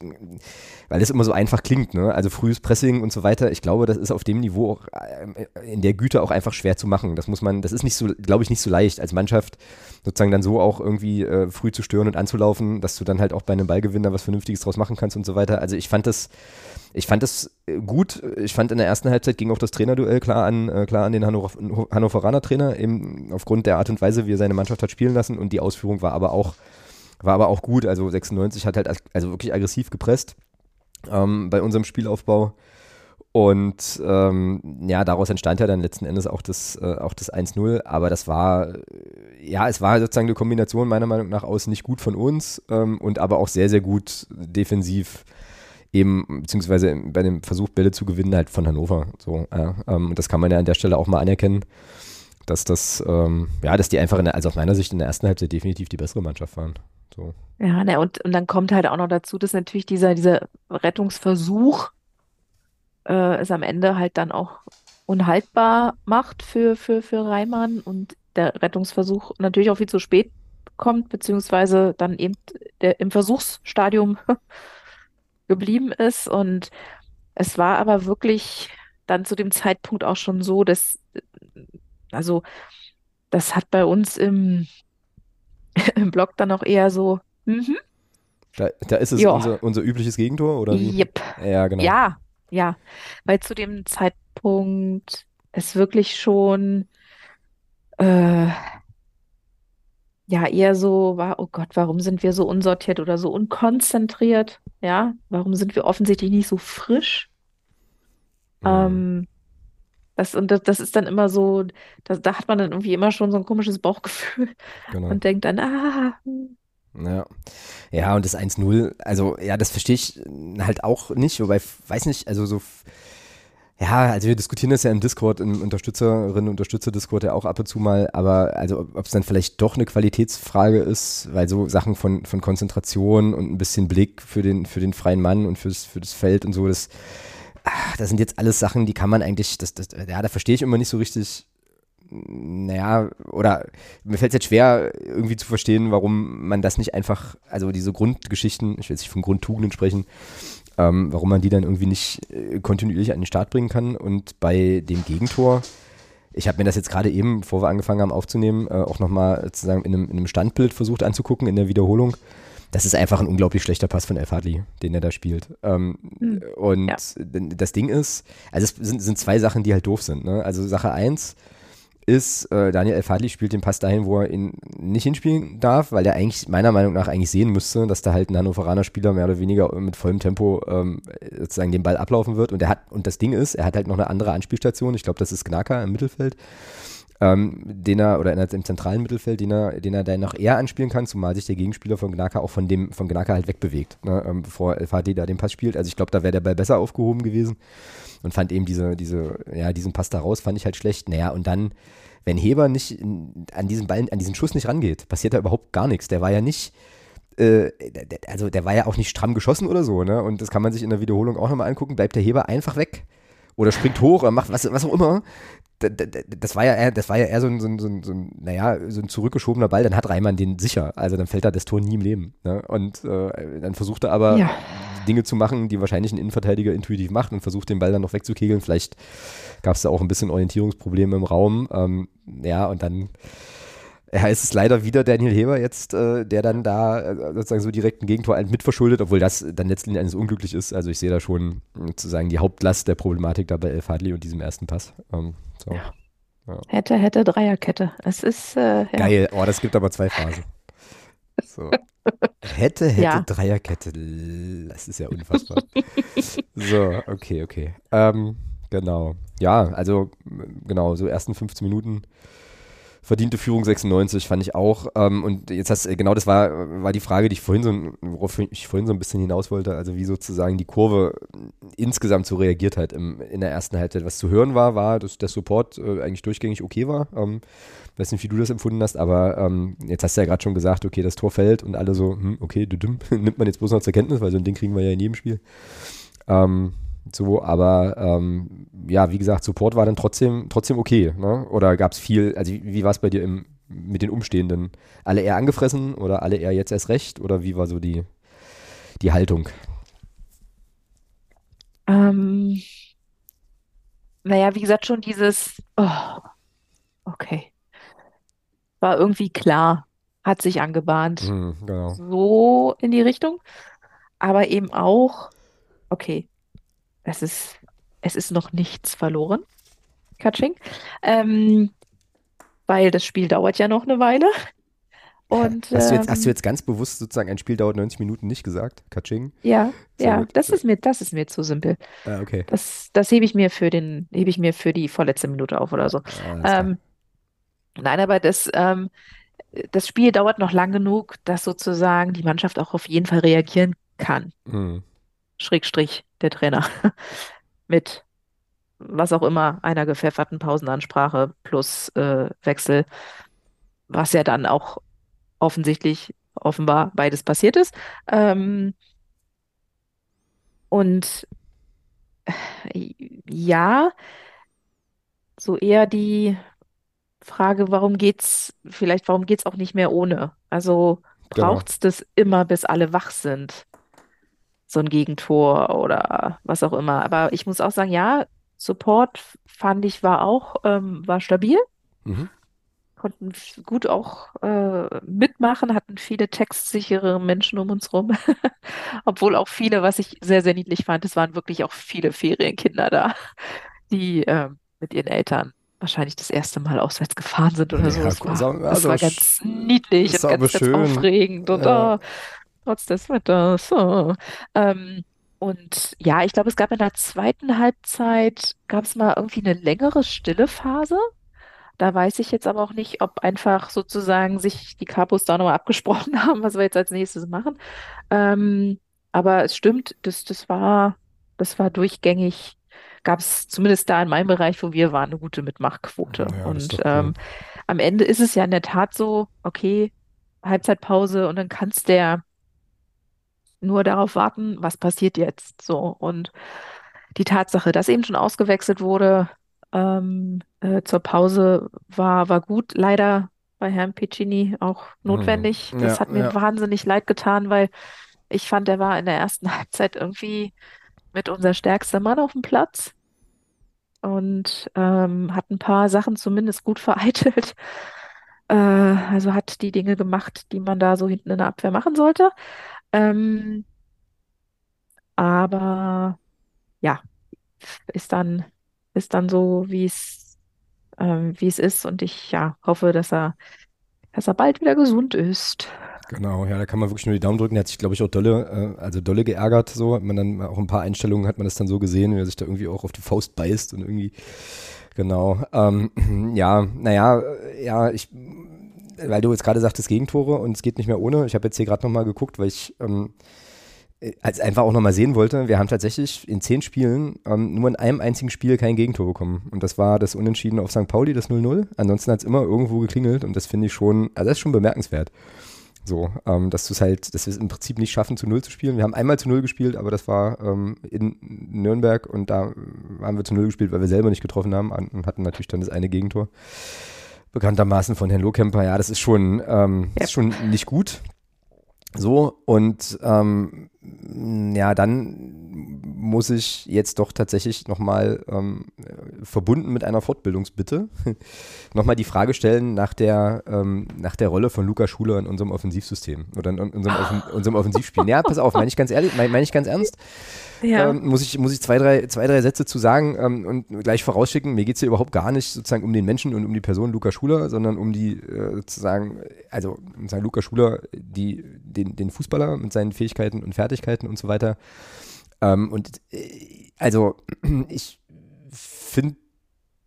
S1: weil das immer so einfach klingt, ne? Also frühes Pressing und so weiter. Ich glaube, das ist auf dem Niveau auch äh, in der Güte auch einfach schwer zu machen. Das muss man, das ist nicht so, glaube ich, nicht so leicht als Mannschaft sozusagen dann so auch irgendwie äh, früh zu stören und anzulaufen, dass du dann halt auch bei einem Ballgewinner was Vernünftiges draus machen kannst und so weiter. Also ich fand das ich fand das äh, gut. Ich fand in der ersten Halbzeit ging auch das Trainerduell klar an, äh, klar an den Hannover, Hannoveraner Trainer, eben aufgrund der Art und Weise, wie er seine Mannschaft hat spielen lassen. Und die Ausführung war aber auch, war aber auch gut. Also 96 hat halt also wirklich aggressiv gepresst ähm, bei unserem Spielaufbau. Und ähm, ja, daraus entstand ja dann letzten Endes auch das, äh, das 1-0. Aber das war, ja, es war sozusagen eine Kombination meiner Meinung nach aus nicht gut von uns ähm, und aber auch sehr, sehr gut defensiv eben, beziehungsweise bei dem Versuch, Bälle zu gewinnen, halt von Hannover. So, ja, ähm, das kann man ja an der Stelle auch mal anerkennen, dass das, ähm, ja, dass die einfach, der, also aus meiner Sicht in der ersten Halbzeit definitiv die bessere Mannschaft waren. So.
S2: Ja, ne, und, und dann kommt halt auch noch dazu, dass natürlich dieser, dieser Rettungsversuch äh, es am Ende halt dann auch unhaltbar macht für, für, für Reimann und der Rettungsversuch natürlich auch viel zu spät kommt, beziehungsweise dann eben der, im Versuchsstadium geblieben ist. Und es war aber wirklich dann zu dem Zeitpunkt auch schon so, dass, also, das hat bei uns im, im Blog dann auch eher so, mhm.
S1: Da, da ist es unser, unser übliches Gegentor, oder wie?
S2: Yep.
S1: Ja, genau.
S2: Ja, ja. Weil zu dem Zeitpunkt es wirklich schon äh, ja eher so war, oh Gott, warum sind wir so unsortiert oder so unkonzentriert? Ja, warum sind wir offensichtlich nicht so frisch? Mhm. Ähm, das, und das, das ist dann immer so, das, da hat man dann irgendwie immer schon so ein komisches Bauchgefühl genau. und denkt dann, ah.
S1: Ja. ja, und das 1-0, also ja, das verstehe ich halt auch nicht, wobei, weiß nicht, also so ja, also wir diskutieren das ja im Discord, im Unterstützerinnen- und Unterstützer-Discord ja auch ab und zu mal, aber also ob es dann vielleicht doch eine Qualitätsfrage ist, weil so Sachen von, von Konzentration und ein bisschen Blick für den, für den freien Mann und fürs, für das Feld und so, das, ach, das sind jetzt alles Sachen, die kann man eigentlich, das, das, ja, da verstehe ich immer nicht so richtig, naja, oder mir fällt es jetzt schwer, irgendwie zu verstehen, warum man das nicht einfach, also diese Grundgeschichten, ich will jetzt nicht von Grundtugenden sprechen, ähm, warum man die dann irgendwie nicht äh, kontinuierlich an den Start bringen kann. Und bei dem Gegentor, ich habe mir das jetzt gerade eben, bevor wir angefangen haben aufzunehmen, äh, auch nochmal sozusagen in einem, in einem Standbild versucht anzugucken in der Wiederholung. Das ist einfach ein unglaublich schlechter Pass von El Fadli, den er da spielt. Ähm, mhm. Und ja. das Ding ist, also es sind, sind zwei Sachen, die halt doof sind. Ne? Also Sache eins, ist, äh, Daniel El-Fadli spielt den Pass dahin, wo er ihn nicht hinspielen darf, weil er eigentlich meiner Meinung nach eigentlich sehen müsste, dass da halt ein Hannoveraner Spieler mehr oder weniger mit vollem Tempo ähm, sozusagen den Ball ablaufen wird. Und er hat, und das Ding ist, er hat halt noch eine andere Anspielstation. Ich glaube, das ist Gnaka im Mittelfeld. Ähm, den er, oder im zentralen Mittelfeld, den er, den er dann noch eher anspielen kann, zumal sich der Gegenspieler von Gnaka auch von dem, von Gnaka halt wegbewegt, ne, ähm, bevor Fadli da den Pass spielt. Also ich glaube, da wäre der Ball besser aufgehoben gewesen und fand eben diese, diese, ja, diesen Pass da raus, fand ich halt schlecht. Naja, und dann, wenn Heber nicht an diesen Ball, an diesen Schuss nicht rangeht, passiert da überhaupt gar nichts. Der war ja nicht, äh, also der war ja auch nicht stramm geschossen oder so, ne? Und das kann man sich in der Wiederholung auch nochmal angucken, bleibt der Heber einfach weg oder springt hoch oder macht was, was auch immer das war ja eher, das war ja eher so ein, so ein, so ein, so ein, naja, so ein zurückgeschobener Ball, dann hat Reimann den sicher. Also dann fällt da das Tor nie im Leben. Ne? Und äh, dann versucht er aber ja. Dinge zu machen, die wahrscheinlich ein Innenverteidiger intuitiv macht und versucht den Ball dann noch wegzukegeln. Vielleicht gab es da auch ein bisschen Orientierungsprobleme im Raum. Ähm, ja, und dann Ja, es ist leider wieder Daniel Heber jetzt, äh, der dann da äh, sozusagen so direkt ein Gegentor mitverschuldet, obwohl das dann letztendlich eines unglücklich ist. Also ich sehe da schon sozusagen die Hauptlast der Problematik da bei El Fadli und diesem ersten Pass. Ähm, so.
S2: ja. Ja. Hätte, hätte, Dreierkette. Es ist äh, ja.
S1: geil. Oh, das gibt aber zwei Phasen. So. Hätte, hätte, ja. Dreierkette. Das ist ja unfassbar. so, okay, okay. Ähm, genau. Ja, also genau, so ersten 15 Minuten verdiente Führung 96 fand ich auch. Ähm, und jetzt hast genau das war, war die Frage, die ich vorhin so, worauf ich vorhin so ein bisschen hinaus wollte, also wie sozusagen die Kurve insgesamt so reagiert hat im, in der ersten Halbzeit. Was zu hören war, war, dass der Support äh, eigentlich durchgängig okay war. Ähm, weiß nicht, wie du das empfunden hast, aber ähm, jetzt hast du ja gerade schon gesagt, okay, das Tor fällt und alle so, hm, okay, düdüm, nimmt man jetzt bloß noch zur Kenntnis, weil so ein Ding kriegen wir ja in jedem Spiel. Ähm, so, aber ähm, ja, wie gesagt, Support war dann trotzdem, trotzdem okay. Ne? Oder gab es viel, also wie, wie war es bei dir im, mit den Umstehenden? Alle eher angefressen oder alle eher jetzt erst recht? Oder wie war so die, die Haltung?
S2: Ähm, naja, wie gesagt, schon dieses, oh, okay. War irgendwie klar, hat sich angebahnt.
S1: Hm, genau.
S2: So in die Richtung. Aber eben auch, okay, es ist, es ist noch nichts verloren, Katsching. Ähm, weil das Spiel dauert ja noch eine Weile. Und,
S1: hast, du jetzt, hast du ähm, jetzt ganz bewusst sozusagen ein Spiel dauert 90 Minuten nicht gesagt, Katsching?
S2: Ja, Sehr ja, das ist mir, das ist mir zu simpel.
S1: Ah, okay.
S2: Das, das hebe ich mir für den, hebe ich mir für die vorletzte Minute auf oder so. Ah, ähm, nein, aber das, ähm, das Spiel dauert noch lang genug, dass sozusagen die Mannschaft auch auf jeden Fall reagieren kann.
S1: Mhm.
S2: Schrägstrich der Trainer, mit was auch immer, einer gepfefferten Pausenansprache plus äh, Wechsel, was ja dann auch offensichtlich, offenbar beides passiert ist. Ähm, und äh, ja, so eher die Frage, warum geht's, vielleicht warum geht's auch nicht mehr ohne? Also genau. braucht's das immer, bis alle wach sind? So ein Gegentor oder was auch immer. Aber ich muss auch sagen, ja, Support fand ich war auch, ähm, war stabil.
S1: Mhm.
S2: Konnten gut auch äh, mitmachen, hatten viele textsichere Menschen um uns rum. Obwohl auch viele, was ich sehr, sehr niedlich fand, es waren wirklich auch viele Ferienkinder da, die äh, mit ihren Eltern wahrscheinlich das erste Mal auswärts gefahren sind oder so. Ja, das, war, also, das war ganz niedlich und ganz, ganz aufregend. Und, ja. oh, trotz des Wetters. So. Ähm, und ja, ich glaube, es gab in der zweiten Halbzeit, gab es mal irgendwie eine längere stille Phase. Da weiß ich jetzt aber auch nicht, ob einfach sozusagen sich die Capos da nochmal abgesprochen haben, was wir jetzt als nächstes machen. Ähm, aber es stimmt, das, das war, das war durchgängig, gab es zumindest da in meinem Bereich, wo wir waren, eine gute Mitmachquote. Ja, und cool. ähm, am Ende ist es ja in der Tat so, okay, Halbzeitpause und dann kann es der nur darauf warten, was passiert jetzt so. Und die Tatsache, dass eben schon ausgewechselt wurde ähm, äh, zur Pause, war, war gut. Leider bei Herrn Piccini auch notwendig. Mhm. Das ja, hat mir ja. wahnsinnig leid getan, weil ich fand, er war in der ersten Halbzeit irgendwie mit unser stärkster Mann auf dem Platz und ähm, hat ein paar Sachen zumindest gut vereitelt. Äh, also hat die Dinge gemacht, die man da so hinten in der Abwehr machen sollte. Ähm, aber ja, ist dann, ist dann so, wie es, ähm, wie es ist. Und ich ja, hoffe, dass er, dass er bald wieder gesund ist.
S1: Genau, ja, da kann man wirklich nur die Daumen drücken. Er hat sich, glaube ich, auch dolle, äh, also dolle geärgert. So hat man dann auch ein paar Einstellungen hat man das dann so gesehen, wie er sich da irgendwie auch auf die Faust beißt und irgendwie, genau. Ähm, ja, naja, ja, ich weil du jetzt gerade sagtest Gegentore und es geht nicht mehr ohne. Ich habe jetzt hier gerade nochmal geguckt, weil ich ähm, als einfach auch nochmal sehen wollte, wir haben tatsächlich in zehn Spielen ähm, nur in einem einzigen Spiel kein Gegentor bekommen. Und das war das Unentschieden auf St. Pauli, das 0-0. Ansonsten hat es immer irgendwo geklingelt und das finde ich schon, also das ist schon bemerkenswert. So, ähm, dass du es halt, dass wir es im Prinzip nicht schaffen, zu Null zu spielen. Wir haben einmal zu Null gespielt, aber das war ähm, in Nürnberg und da haben wir zu Null gespielt, weil wir selber nicht getroffen haben und hatten natürlich dann das eine Gegentor bekanntermaßen von Herrn Lohkemper, ja, das ist schon, ähm, ja. ist schon nicht gut. So, und ähm, ja, dann muss ich jetzt doch tatsächlich nochmal ähm, verbunden mit einer Fortbildungsbitte nochmal die Frage stellen nach der, ähm, nach der Rolle von Luca Schuler in unserem Offensivsystem oder in unserem, Offen unserem Offensivspiel. Ja, pass auf, meine ich ganz ehrlich, meine mein ich ganz ernst. Ja. Ähm, muss ich, muss ich zwei, drei, zwei, drei Sätze zu sagen ähm, und gleich vorausschicken, mir geht es hier überhaupt gar nicht sozusagen um den Menschen und um die Person Luca Schuler, sondern um die äh, sozusagen, also sozusagen Luca Schuler, die, den, den Fußballer mit seinen Fähigkeiten und Fertigkeiten und so weiter. Ähm, und äh, also ich finde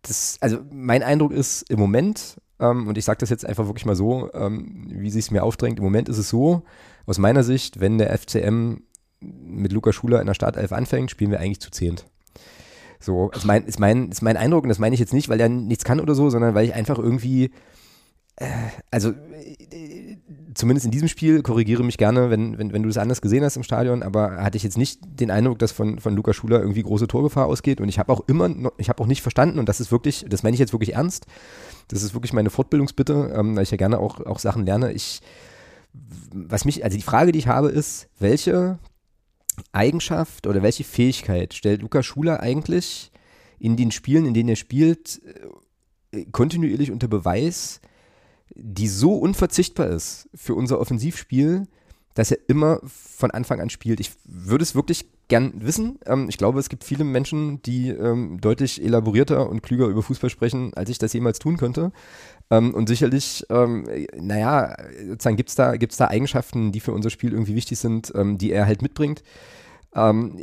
S1: das, also mein Eindruck ist im Moment, ähm, und ich sage das jetzt einfach wirklich mal so, ähm, wie sich es mir aufdrängt, im Moment ist es so, aus meiner Sicht, wenn der FCM mit Luca Schuler in der Startelf anfängt, spielen wir eigentlich zu zehnt. So, ist mein, ist, mein, ist mein Eindruck, und das meine ich jetzt nicht, weil er nichts kann oder so, sondern weil ich einfach irgendwie, äh, also äh, zumindest in diesem Spiel, korrigiere mich gerne, wenn, wenn, wenn du das anders gesehen hast im Stadion, aber hatte ich jetzt nicht den Eindruck, dass von, von Luca Schuler irgendwie große Torgefahr ausgeht. Und ich habe auch immer, noch, ich habe auch nicht verstanden, und das ist wirklich, das meine ich jetzt wirklich ernst, das ist wirklich meine Fortbildungsbitte, ähm, weil ich ja gerne auch, auch Sachen lerne. Ich, was mich, also die Frage, die ich habe, ist, welche Eigenschaft oder welche Fähigkeit stellt Luca Schuler eigentlich in den Spielen, in denen er spielt, äh, kontinuierlich unter Beweis, die so unverzichtbar ist für unser Offensivspiel, dass er immer von Anfang an spielt. Ich würde es wirklich gern wissen. Ähm, ich glaube, es gibt viele Menschen, die ähm, deutlich elaborierter und klüger über Fußball sprechen, als ich das jemals tun könnte. Ähm, und sicherlich, ähm, naja, sozusagen gibt es da, gibt's da Eigenschaften, die für unser Spiel irgendwie wichtig sind, ähm, die er halt mitbringt. Ähm,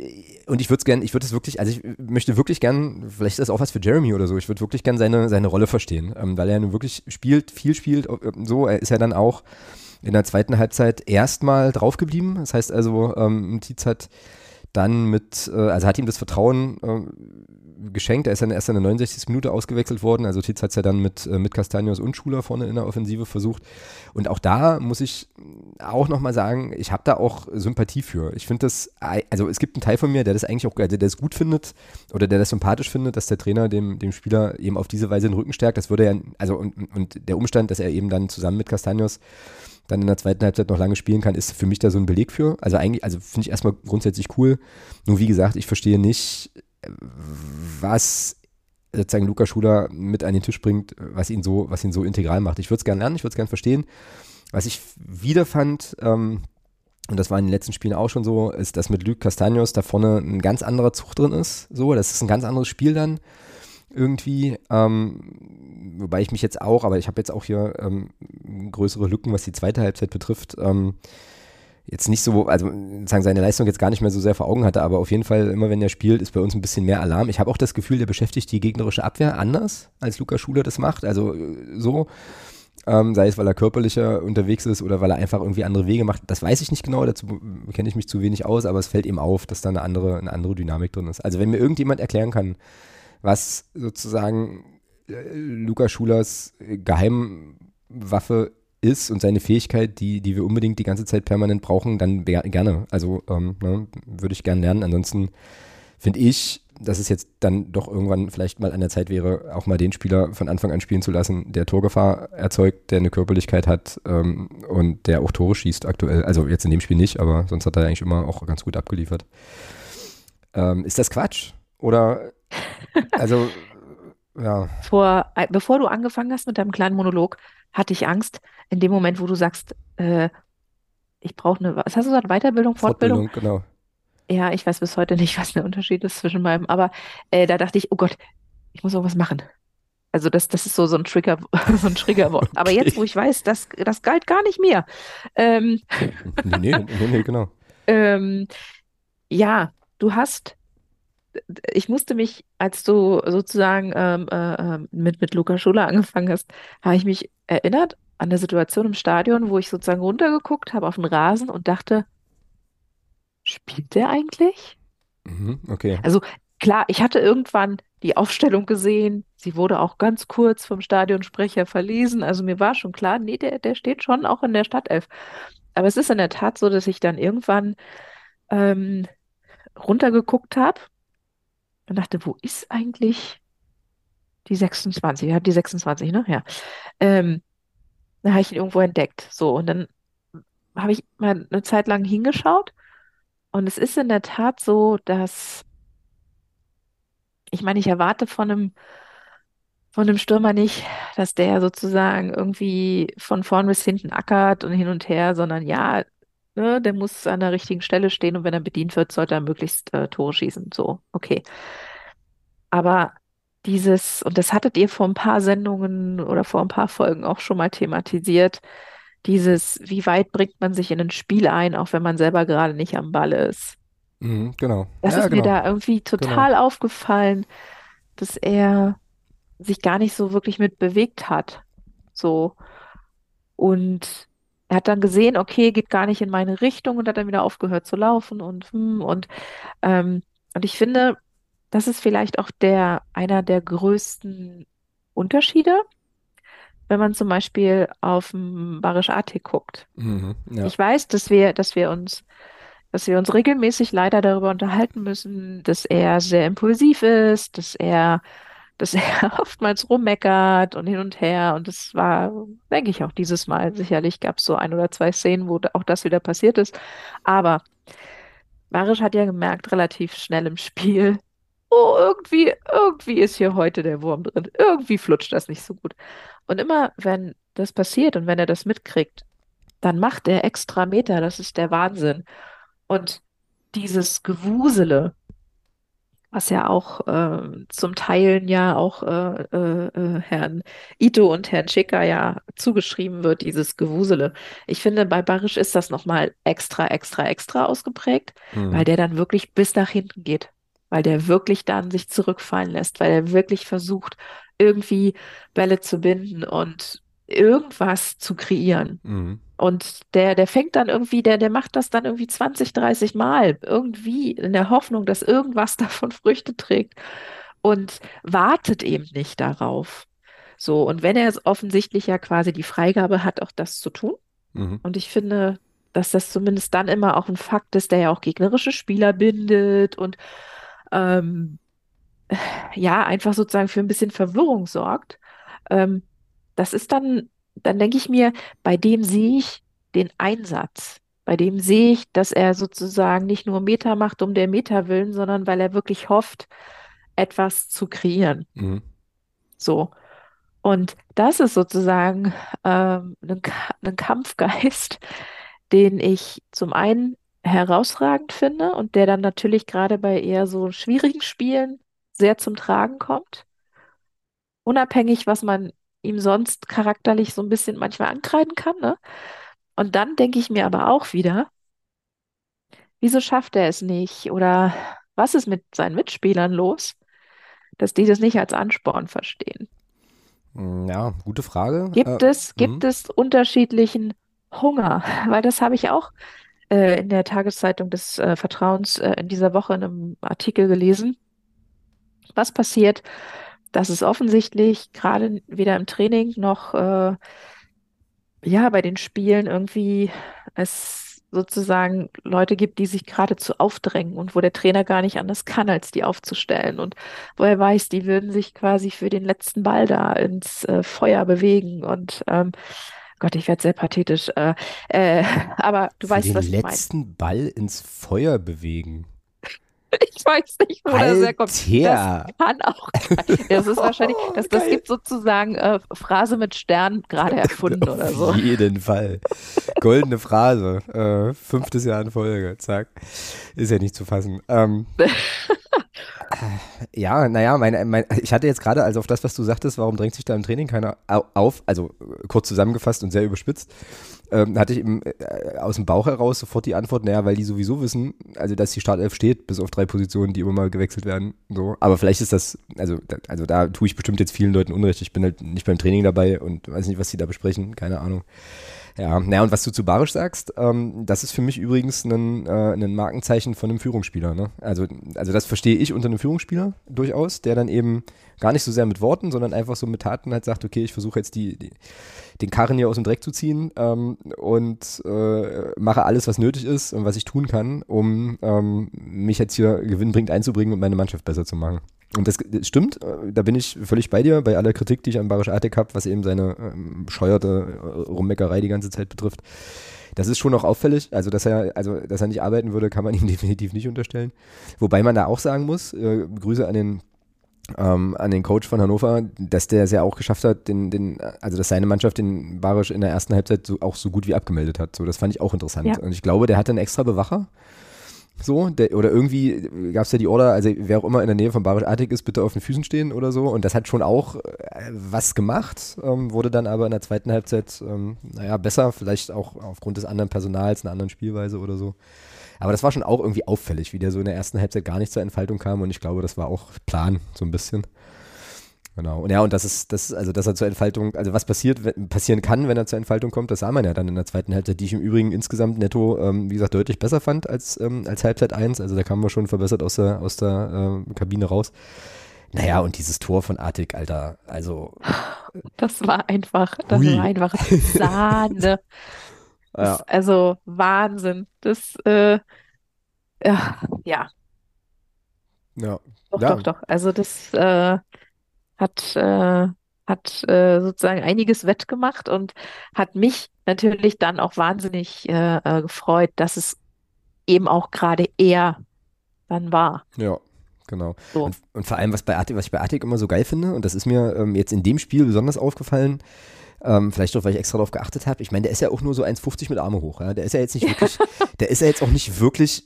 S1: und ich würde es gerne, ich würde es wirklich, also ich möchte wirklich gern, vielleicht ist das auch was für Jeremy oder so, ich würde wirklich gern seine, seine Rolle verstehen, ähm, weil er nun wirklich spielt, viel spielt, äh, so, er ist ja dann auch in der zweiten Halbzeit erstmal draufgeblieben. Das heißt also, ähm, Tietz hat dann mit, äh, also hat ihm das Vertrauen äh, geschenkt. Er ist dann erst in der 69. Minute ausgewechselt worden. Also Tietz hat es ja dann mit, äh, mit Castanios und Schuler vorne in der Offensive versucht. Und auch da muss ich auch nochmal sagen, ich habe da auch Sympathie für. Ich finde das, also es gibt einen Teil von mir, der das eigentlich auch, der das gut findet oder der das sympathisch findet, dass der Trainer dem, dem Spieler eben auf diese Weise den Rücken stärkt. Das würde ja, also und, und der Umstand, dass er eben dann zusammen mit Castanios dann in der zweiten Halbzeit noch lange spielen kann, ist für mich da so ein Beleg für. Also eigentlich, also finde ich erstmal grundsätzlich cool. Nur wie gesagt, ich verstehe nicht, was sozusagen Luca Schuler mit an den Tisch bringt, was ihn so, was ihn so integral macht. Ich würde es gerne lernen, ich würde es gerne verstehen. Was ich wieder fand, ähm, und das war in den letzten Spielen auch schon so, ist, dass mit Luc Castagnos da vorne ein ganz anderer Zug drin ist. So, das ist ein ganz anderes Spiel dann irgendwie. Ähm, wobei ich mich jetzt auch, aber ich habe jetzt auch hier ähm, größere Lücken, was die zweite Halbzeit betrifft. Ähm, jetzt nicht so, also sagen seine Leistung jetzt gar nicht mehr so sehr vor Augen hatte, aber auf jeden Fall immer wenn er spielt, ist bei uns ein bisschen mehr Alarm. Ich habe auch das Gefühl, der beschäftigt die gegnerische Abwehr anders, als Luca Schuler das macht. Also äh, so. Ähm, sei es, weil er körperlicher unterwegs ist oder weil er einfach irgendwie andere Wege macht. Das weiß ich nicht genau, dazu kenne ich mich zu wenig aus, aber es fällt ihm auf, dass da eine andere, eine andere Dynamik drin ist. Also wenn mir irgendjemand erklären kann, was sozusagen äh, Lukas Schulers Geheimwaffe ist und seine Fähigkeit, die, die wir unbedingt die ganze Zeit permanent brauchen, dann gerne. Also ähm, ne, würde ich gerne lernen. Ansonsten finde ich, dass es jetzt dann doch irgendwann vielleicht mal an der Zeit wäre, auch mal den Spieler von Anfang an spielen zu lassen, der Torgefahr erzeugt, der eine Körperlichkeit hat ähm, und der auch Tore schießt aktuell. Also jetzt in dem Spiel nicht, aber sonst hat er eigentlich immer auch ganz gut abgeliefert. Ähm, ist das Quatsch? Oder also, ja.
S2: Vor, äh, bevor du angefangen hast mit deinem kleinen Monolog, hatte ich Angst, in dem Moment, wo du sagst, äh, ich brauche eine, was hast du gesagt, Weiterbildung, Fortbildung? Fortbildung, genau. Ja, ich weiß bis heute nicht, was der Unterschied ist zwischen meinem, aber äh, da dachte ich, oh Gott, ich muss irgendwas machen. Also das, das ist so, so ein Trigger, so ein Triggerwort. Okay. Aber jetzt, wo ich weiß, das, das galt gar nicht mehr. Ähm, nee, nee, nee, nee, genau. ähm, ja, du hast ich musste mich, als du sozusagen ähm, äh, ähm, mit, mit Luca Schuler angefangen hast, habe ich mich erinnert an der Situation im Stadion, wo ich sozusagen runtergeguckt habe auf den Rasen und dachte, spielt der eigentlich?
S1: Mhm, okay.
S2: Also klar, ich hatte irgendwann die Aufstellung gesehen. Sie wurde auch ganz kurz vom Stadionsprecher verlesen. Also mir war schon klar, nee, der, der steht schon auch in der Stadtelf. Aber es ist in der Tat so, dass ich dann irgendwann ähm, runtergeguckt habe und dachte, wo ist eigentlich die 26? Ja, die 26, ne? Ja. Ähm, dann habe ich ihn irgendwo entdeckt. So, und dann habe ich mal eine Zeit lang hingeschaut Und es ist in der Tat so, dass ich meine, ich erwarte von einem, von einem Stürmer nicht, dass der sozusagen irgendwie von vorn bis hinten ackert und hin und her, sondern ja, ne, der muss an der richtigen Stelle stehen und wenn er bedient wird, sollte er möglichst äh, Tore schießen. So, okay. Aber dieses, und das hattet ihr vor ein paar Sendungen oder vor ein paar Folgen auch schon mal thematisiert, dieses, wie weit bringt man sich in ein Spiel ein, auch wenn man selber gerade nicht am Ball ist.
S1: Mhm, genau.
S2: Das
S1: ja,
S2: ist
S1: genau.
S2: mir da irgendwie
S1: Genau.
S2: total aufgefallen, dass er sich gar nicht so wirklich mit bewegt hat. So. Und er hat dann gesehen, okay, geht gar nicht in meine Richtung und hat dann wieder aufgehört zu laufen und hm, und ähm, und ich finde, das ist vielleicht auch der einer der größten Unterschiede, wenn man zum Beispiel auf dem Barisch AT guckt.
S1: Mhm, ja.
S2: Ich weiß, dass wir, dass wir uns, dass wir uns regelmäßig leider darüber unterhalten müssen, dass er sehr impulsiv ist, dass er, dass er oftmals rummeckert und hin und her. Und das war, denke ich, auch dieses Mal. Sicherlich gab es so ein oder zwei Szenen, wo auch das wieder passiert ist. Aber Barisch hat ja gemerkt, relativ schnell im Spiel, oh, irgendwie, irgendwie ist hier heute der Wurm drin. Irgendwie flutscht das nicht so gut. Und immer, wenn das passiert und wenn er das mitkriegt, dann macht er extra Meter. Das ist der Wahnsinn. Und dieses Gewusele, was ja auch äh, zum Teil ja auch äh, äh, äh, Herrn Ito und Herrn Schicker ja zugeschrieben wird, dieses Gewusele. Ich finde, bei Barisch ist das nochmal extra, extra, extra ausgeprägt, weil
S1: Mhm.
S2: der dann wirklich bis nach hinten geht, weil der wirklich dann sich zurückfallen lässt, weil er wirklich versucht, irgendwie Bälle zu binden und irgendwas zu kreieren.
S1: Mhm.
S2: Und der, der fängt dann irgendwie, der, der macht das dann irgendwie 20, 30 Mal, irgendwie in der Hoffnung, dass irgendwas davon Früchte trägt und wartet eben nicht darauf. So, und wenn er es offensichtlich ja quasi die Freigabe hat, auch das zu tun,
S1: Mhm.
S2: und ich finde, dass das zumindest dann immer auch ein Fakt ist, der ja auch gegnerische Spieler bindet und ähm, ja, einfach sozusagen für ein bisschen Verwirrung sorgt. Ähm, das ist dann, dann denke ich mir, bei dem sehe ich den Einsatz. Bei dem sehe ich, dass er sozusagen nicht nur Meter macht um der Meter willen, sondern weil er wirklich hofft, etwas zu kreieren.
S1: Mhm.
S2: So. Und das ist sozusagen ähm, ein, ein Kampfgeist, den ich zum einen herausragend finde und der dann natürlich gerade bei eher so schwierigen Spielen sehr zum Tragen kommt. Unabhängig, was man ihm sonst charakterlich so ein bisschen manchmal ankreiden kann, ne? Und dann denke ich mir aber auch wieder, wieso schafft er es nicht? Oder was ist mit seinen Mitspielern los, dass die das nicht als Ansporn verstehen?
S1: Mm, Ja, gute Frage.
S2: Gibt
S1: Äh,
S2: es, gibt es unterschiedlichen Hunger? Weil das habe ich auch äh, in der Tageszeitung des äh, Vertrauens äh, in dieser Woche in einem Artikel gelesen. Was passiert, dass es offensichtlich gerade weder im Training noch äh, ja bei den Spielen irgendwie es sozusagen Leute gibt, die sich geradezu aufdrängen und wo der Trainer gar nicht anders kann, als die aufzustellen und wo er weiß, die würden sich quasi für den letzten Ball da ins äh, Feuer bewegen und ähm, Gott, ich werde sehr pathetisch, äh, äh, aber du
S1: Für
S2: weißt,
S1: den
S2: was ich meine.
S1: letzten Ball ins Feuer bewegen.
S2: Ich weiß nicht, wo das herkommt. Das
S1: Alter!
S2: kann auch. Das ist wahrscheinlich,
S1: Oh,
S2: das, das
S1: geil.
S2: gibt sozusagen äh, Phrase mit Stern gerade erfunden oder so.
S1: Auf jeden Fall. Goldene Phrase. Äh, fünftes Jahr in Folge. Zack. Ist ja nicht zu fassen. Ähm, ja, naja, mein, mein, ich hatte jetzt gerade, also auf das, was du sagtest, warum drängt sich da im Training keiner au- auf, also äh, kurz zusammengefasst und sehr überspitzt, ähm, hatte ich eben äh, aus dem Bauch heraus sofort die Antwort, naja, weil die sowieso wissen, also dass die Startelf steht, bis auf drei Positionen, die immer mal gewechselt werden. So. Aber vielleicht ist das, also, da, also da tue ich bestimmt jetzt vielen Leuten Unrecht. Ich bin halt nicht beim Training dabei und weiß nicht, was die da besprechen, keine Ahnung. Ja, naja, und was du zu Barisch sagst, ähm, das ist für mich übrigens ein, äh, Markenzeichen von einem Führungsspieler. Ne? Also, also das verstehe ich unter einem Führungsspieler durchaus, der dann eben gar nicht so sehr mit Worten, sondern einfach so mit Taten halt sagt, okay, ich versuche jetzt die, die, den Karren hier aus dem Dreck zu ziehen ähm, und äh, mache alles, was nötig ist und was ich tun kann, um ähm, mich jetzt hier gewinnbringend einzubringen und meine Mannschaft besser zu machen. Und das, das stimmt, äh, da bin ich völlig bei dir, bei aller Kritik, die ich an Barisch Artek habe, was eben seine ähm, bescheuerte äh, Rummeckerei die ganze Zeit betrifft. Das ist schon noch auffällig. Also, dass er, also, dass er nicht arbeiten würde, kann man ihm definitiv nicht unterstellen. Wobei man da auch sagen muss, äh, Grüße an den ähm, an den Coach von Hannover, dass der es ja auch geschafft hat, den, den, also dass seine Mannschaft den Barisch in der ersten Halbzeit so, auch so gut wie abgemeldet hat. So, das fand ich auch interessant. Ja. Und ich glaube, der hatte einen extra Bewacher. So, der, oder irgendwie gab es ja die Order, also wer auch immer in der Nähe von Barisch Artig ist, bitte auf den Füßen stehen oder so. Und das hat schon auch äh, was gemacht, ähm, wurde dann aber in der zweiten Halbzeit, ähm, naja, besser, vielleicht auch aufgrund des anderen Personals, einer anderen Spielweise oder so. Aber das war schon auch irgendwie auffällig, wie der so in der ersten Halbzeit gar nicht zur Entfaltung kam und ich glaube, das war auch Plan, so ein bisschen. Genau. Und ja, und das ist, das, also dass er zur Entfaltung, also was passiert, wenn, passieren kann, wenn er zur Entfaltung kommt, das sah man ja dann in der zweiten Halbzeit, die ich im Übrigen insgesamt netto, ähm, wie gesagt, deutlich besser fand als, ähm, als Halbzeit 1. Also da kamen wir schon verbessert aus der, aus der äh, Kabine raus. Naja, und dieses Tor von Artig, Alter, also.
S2: Das war einfach, das hui. war einfach Sahne. Ja. also Wahnsinn. Das, äh, ja, ja. Doch,
S1: ja.
S2: doch, doch. Also das äh, hat, äh, hat äh, sozusagen einiges wettgemacht und hat mich natürlich dann auch wahnsinnig äh, äh, gefreut, dass es eben auch gerade er dann war.
S1: Ja. Genau. So. Und, und, vor allem, was, bei Artig, was ich bei Artig immer so geil finde, und das ist mir ähm, jetzt in dem Spiel besonders aufgefallen, ähm, vielleicht auch, weil ich extra darauf geachtet habe. Ich meine, der ist ja auch nur so 1,50 mit Arme hoch. Ja? Der ist ja jetzt nicht wirklich, der ist ja jetzt auch nicht wirklich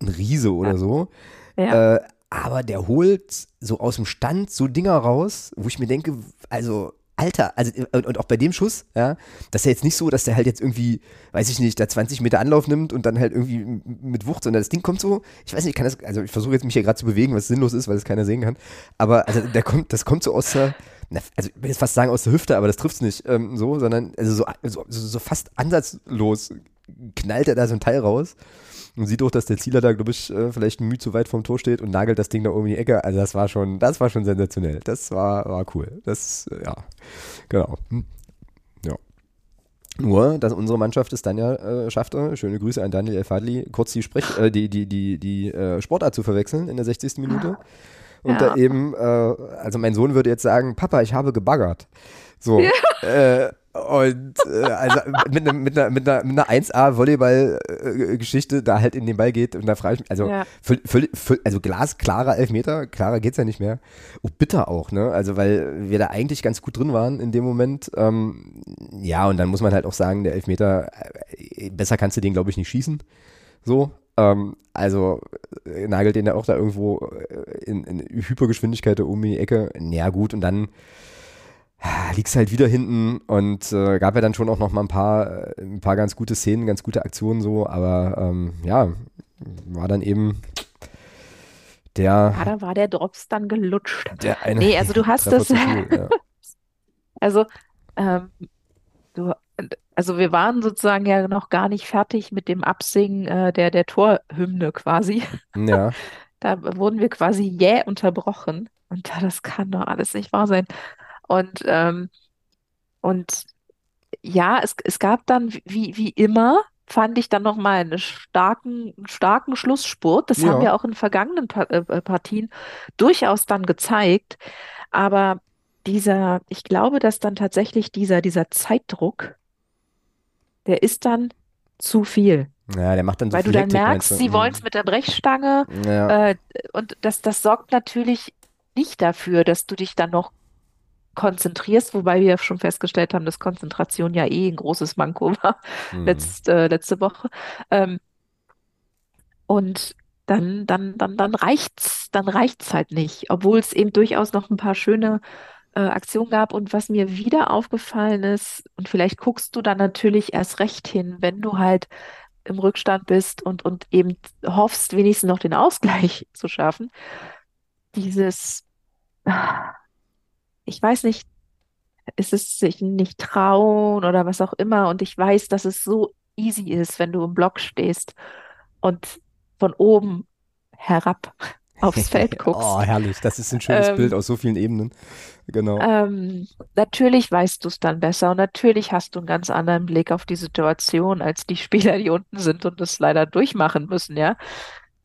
S1: ein Riese oder ja. so. Ja. Äh, aber der holt so aus dem Stand so Dinger raus, wo ich mir denke, also Alter, also und auch bei dem Schuss, ja, das ist ja jetzt nicht so, dass der halt jetzt irgendwie, weiß ich nicht, da 20 Meter Anlauf nimmt und dann halt irgendwie mit Wucht, sondern das Ding kommt so, ich weiß nicht, ich kann das, also ich versuche jetzt mich hier gerade zu bewegen, was sinnlos ist, weil es keiner sehen kann, aber also der kommt, das kommt so aus der, also ich will jetzt fast sagen aus der Hüfte, aber das trifft es nicht ähm, so, sondern also so, so, so fast ansatzlos knallt er da so ein Teil raus und sieht auch, dass der Zieler da, glaube ich, äh, vielleicht ein Mühe zu weit vom Tor steht und nagelt das Ding da oben in die Ecke. Also das war schon, das war schon sensationell. Das war, war cool. Das, äh, ja, genau. Hm. Ja. Nur, dass unsere Mannschaft es dann ja äh, schaffte, schöne Grüße an Daniel El kurz die, Sprech, äh, die, die, die, die äh, Sportart zu verwechseln in der 60. Minute. Und ja. da eben, äh, also mein Sohn würde jetzt sagen, Papa, ich habe gebaggert. So. Ja. Äh, und äh, also mit, ne, mit, einer, mit, einer, mit einer 1A Volleyball-Geschichte da halt in den Ball geht und da frage ich mich, also, ja. füll, füll, füll, also glasklarer Elfmeter, klarer geht's ja nicht mehr. Oh, bitter auch, ne? Also weil wir da eigentlich ganz gut drin waren in dem Moment. Ähm, ja, und dann muss man halt auch sagen, der Elfmeter, äh, besser kannst du den, glaube ich, nicht schießen. So. Ähm, also äh, nagelt den ja auch da irgendwo äh, in, in Hypergeschwindigkeit um die Ecke. Ja, gut, und dann liegst halt wieder hinten und äh, gab ja dann schon auch noch mal ein paar, äh, ein paar ganz gute Szenen, ganz gute Aktionen so, aber ähm, ja, war dann eben der.
S2: Ja, da war der Drops dann gelutscht. Der eine nee, also du hast das. Viel, ja. also, ähm, du, also wir waren sozusagen ja noch gar nicht fertig mit dem Absingen äh, der, der Torhymne quasi.
S1: Ja.
S2: da wurden wir quasi jäh unterbrochen. Und das kann doch alles nicht wahr sein. Und, ähm, und ja, es, es gab dann wie, wie immer, fand ich dann nochmal einen starken, starken Schlussspurt. Das ja. haben wir auch in vergangenen pa äh, äh, Partien durchaus dann gezeigt. Aber dieser, ich glaube, dass dann tatsächlich dieser, dieser Zeitdruck, der ist dann zu viel.
S1: Ja, der macht dann so
S2: Weil du dann merkst, du? sie mhm. wollen es mit der Brechstange. Ja. Äh, und das, das sorgt natürlich nicht dafür, dass du dich dann noch konzentrierst, wobei wir schon festgestellt haben, dass Konzentration ja eh ein großes Manko war mhm. letzt, äh, letzte Woche. Ähm, und dann, dann, dann, dann reicht's, dann reicht's halt nicht, obwohl es eben durchaus noch ein paar schöne äh, Aktionen gab. Und was mir wieder aufgefallen ist, und vielleicht guckst du dann natürlich erst recht hin, wenn du halt im Rückstand bist und, und eben hoffst, wenigstens noch den Ausgleich zu schaffen. Dieses, ich weiß nicht, ist es sich nicht trauen oder was auch immer. Und ich weiß, dass es so easy ist, wenn du im Block stehst und von oben herab aufs Feld guckst.
S1: oh, herrlich. Das ist ein schönes ähm, Bild aus so vielen Ebenen. Genau.
S2: Ähm, natürlich weißt du es dann besser und natürlich hast du einen ganz anderen Blick auf die Situation als die Spieler, die unten sind und es leider durchmachen müssen, ja.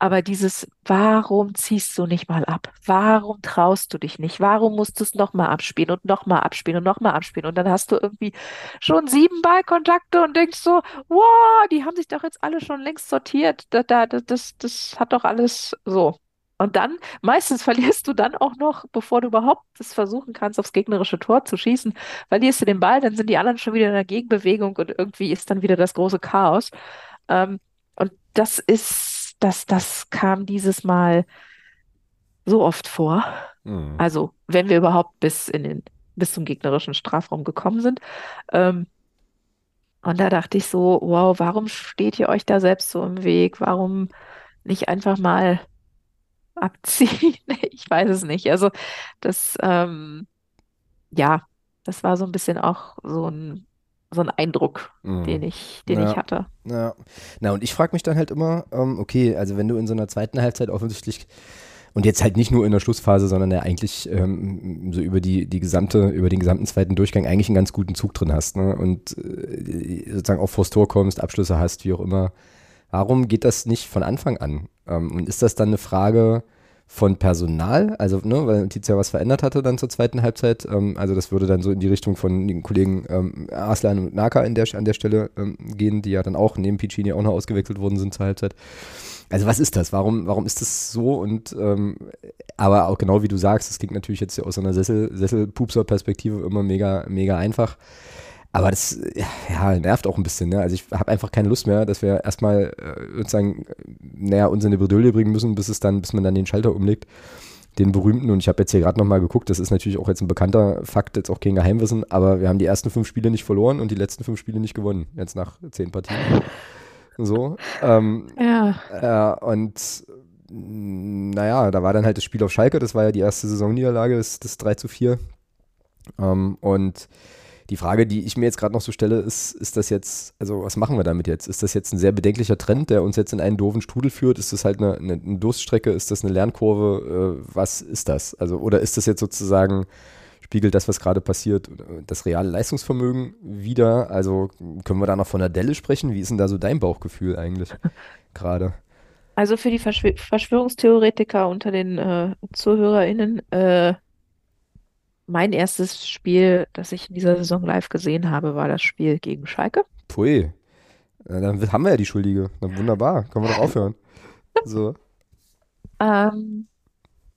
S2: Aber dieses, warum ziehst du nicht mal ab? Warum traust du dich nicht? Warum musst du es nochmal abspielen und nochmal abspielen und nochmal abspielen? Und dann hast du irgendwie schon sieben Ballkontakte und denkst so, wow, die haben sich doch jetzt alle schon längst sortiert. Das, das, das, das hat doch alles so. Und dann, meistens verlierst du dann auch noch, bevor du überhaupt das versuchen kannst, aufs gegnerische Tor zu schießen, verlierst du den Ball, dann sind die anderen schon wieder in der Gegenbewegung und irgendwie ist dann wieder das große Chaos. Ähm, und das ist das, das kam dieses Mal so oft vor. Mhm. Also, wenn wir überhaupt bis in den, bis zum gegnerischen Strafraum gekommen sind. Ähm, und da dachte ich so, wow, warum steht ihr euch da selbst so im Weg? Warum nicht einfach mal abziehen? ich weiß es nicht. Also, das, ähm, ja, das war so ein bisschen auch so ein so ein Eindruck, mhm. den ich, den ja, ich hatte.
S1: Ja. Na, und ich frage mich dann halt immer, ähm, okay, also wenn du in so einer zweiten Halbzeit offensichtlich und jetzt halt nicht nur in der Schlussphase, sondern ja eigentlich ähm, so über die, die gesamte, über den gesamten zweiten Durchgang eigentlich einen ganz guten Zug drin hast, ne? Und äh, sozusagen auch vors Tor kommst, Abschlüsse hast, wie auch immer. Warum geht das nicht von Anfang an? Ähm, und ist das dann eine Frage, von Personal, also ne, weil Tizia was verändert hatte dann zur zweiten Halbzeit. Ähm, also das würde dann so in die Richtung von den Kollegen ähm, Arslan und Naka der, an der Stelle ähm, gehen, die ja dann auch neben Piccini auch noch ausgewechselt worden sind zur Halbzeit. Also was ist das? Warum, warum ist das so? Und ähm, aber auch genau wie du sagst, das klingt natürlich jetzt aus einer Sessel, Sesselpupser-Perspektive immer mega, mega einfach. Aber das ja, nervt auch ein bisschen. Ne? Also ich habe einfach keine Lust mehr, dass wir erstmal äh, sozusagen, naja, uns in die Bredouille bringen müssen, bis es dann, bis man dann den Schalter umlegt. Den berühmten, und ich habe jetzt hier gerade nochmal geguckt, das ist natürlich auch jetzt ein bekannter Fakt, jetzt auch kein Geheimwissen, aber wir haben die ersten fünf Spiele nicht verloren und die letzten fünf Spiele nicht gewonnen, jetzt nach zehn Partien. So. Ähm, ja. Äh, und naja, da war dann halt das Spiel auf Schalke, das war ja die erste Saisonniederlage, das, das 3 zu 4. Ähm, und die Frage, die ich mir jetzt gerade noch so stelle, ist, ist das jetzt, also was machen wir damit jetzt? Ist das jetzt ein sehr bedenklicher Trend, der uns jetzt in einen doofen Strudel führt? Ist das halt eine, eine, eine Durststrecke? Ist das eine Lernkurve? Äh, was ist das? Also, oder ist das jetzt sozusagen, spiegelt das, was gerade passiert, das reale Leistungsvermögen wieder? Also können wir da noch von der Delle sprechen? Wie ist denn da so dein Bauchgefühl eigentlich gerade?
S2: Also für die Verschw Verschwörungstheoretiker unter den äh, ZuhörerInnen, äh, mein erstes Spiel, das ich in dieser Saison live gesehen habe, war das Spiel gegen Schalke.
S1: Pui. dann haben wir ja die Schuldige. Na, wunderbar. Können wir doch aufhören. So.
S2: Ähm,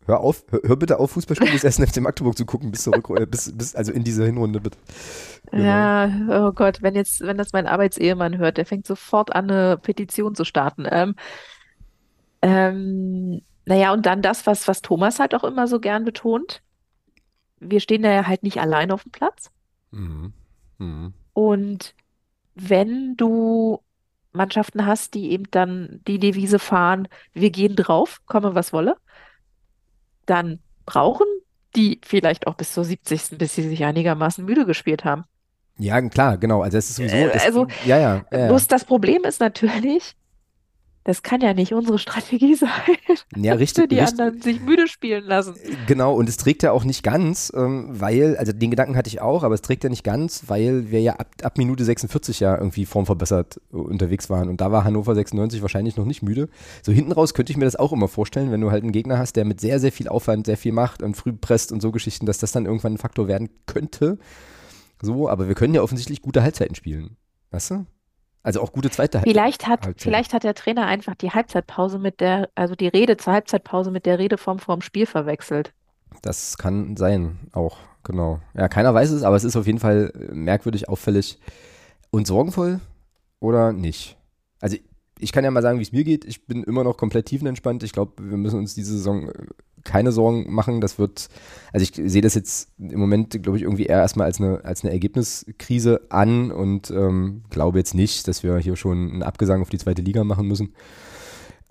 S1: hör auf, hör, hör, bitte auf, Fußballspiel des 1. FC Magdeburg zu gucken, bis zurück, äh, bis, bis, also in dieser Hinrunde, bitte.
S2: Genau. Ja, oh Gott, wenn jetzt, wenn das mein Arbeitsehemann hört, der fängt sofort an, eine Petition zu starten. Ähm, ähm, naja, und dann das, was, was Thomas halt auch immer so gern betont wir stehen da ja halt nicht allein auf dem Platz. Mhm. Mhm. Und wenn du Mannschaften hast, die eben dann die Devise fahren, wir gehen drauf, komme was wolle, dann brauchen die vielleicht auch bis zur 70. bis sie sich einigermaßen müde gespielt haben.
S1: Ja, klar, genau. Also es ist sowieso.
S2: Äh, also,
S1: ja, ja, ja,
S2: Bloß das Problem ist natürlich, das kann ja nicht unsere Strategie sein.
S1: Ja, richtig.
S2: die
S1: richtig.
S2: anderen sich müde spielen lassen.
S1: Genau, und es trägt ja auch nicht ganz, ähm, weil, also den Gedanken hatte ich auch, aber es trägt ja nicht ganz, weil wir ja ab, ab Minute 46 ja irgendwie formverbessert unterwegs waren. Und da war Hannover 96 wahrscheinlich noch nicht müde. So hinten raus könnte ich mir das auch immer vorstellen, wenn du halt einen Gegner hast, der mit sehr, sehr viel Aufwand sehr viel macht und früh presst und so Geschichten, dass das dann irgendwann ein Faktor werden könnte. So, aber wir können ja offensichtlich gute Halbzeiten spielen. Weißt du? Also auch gute zweite
S2: Halbzeit. Vielleicht hat, vielleicht hat der Trainer einfach die Halbzeitpause mit der, also die Rede zur Halbzeitpause mit der Redeform vorm Spiel verwechselt.
S1: Das kann sein, auch, genau. Ja, keiner weiß es, aber es ist auf jeden Fall merkwürdig, auffällig und sorgenvoll oder nicht. Also ich kann ja mal sagen, wie es mir geht. Ich bin immer noch komplett tiefenentspannt. Ich glaube, wir müssen uns diese Saison keine Sorgen machen. Das wird, also ich sehe das jetzt im Moment, glaube ich, irgendwie eher erstmal als eine, als eine Ergebniskrise an und ähm, glaube jetzt nicht, dass wir hier schon einen Abgesang auf die zweite Liga machen müssen.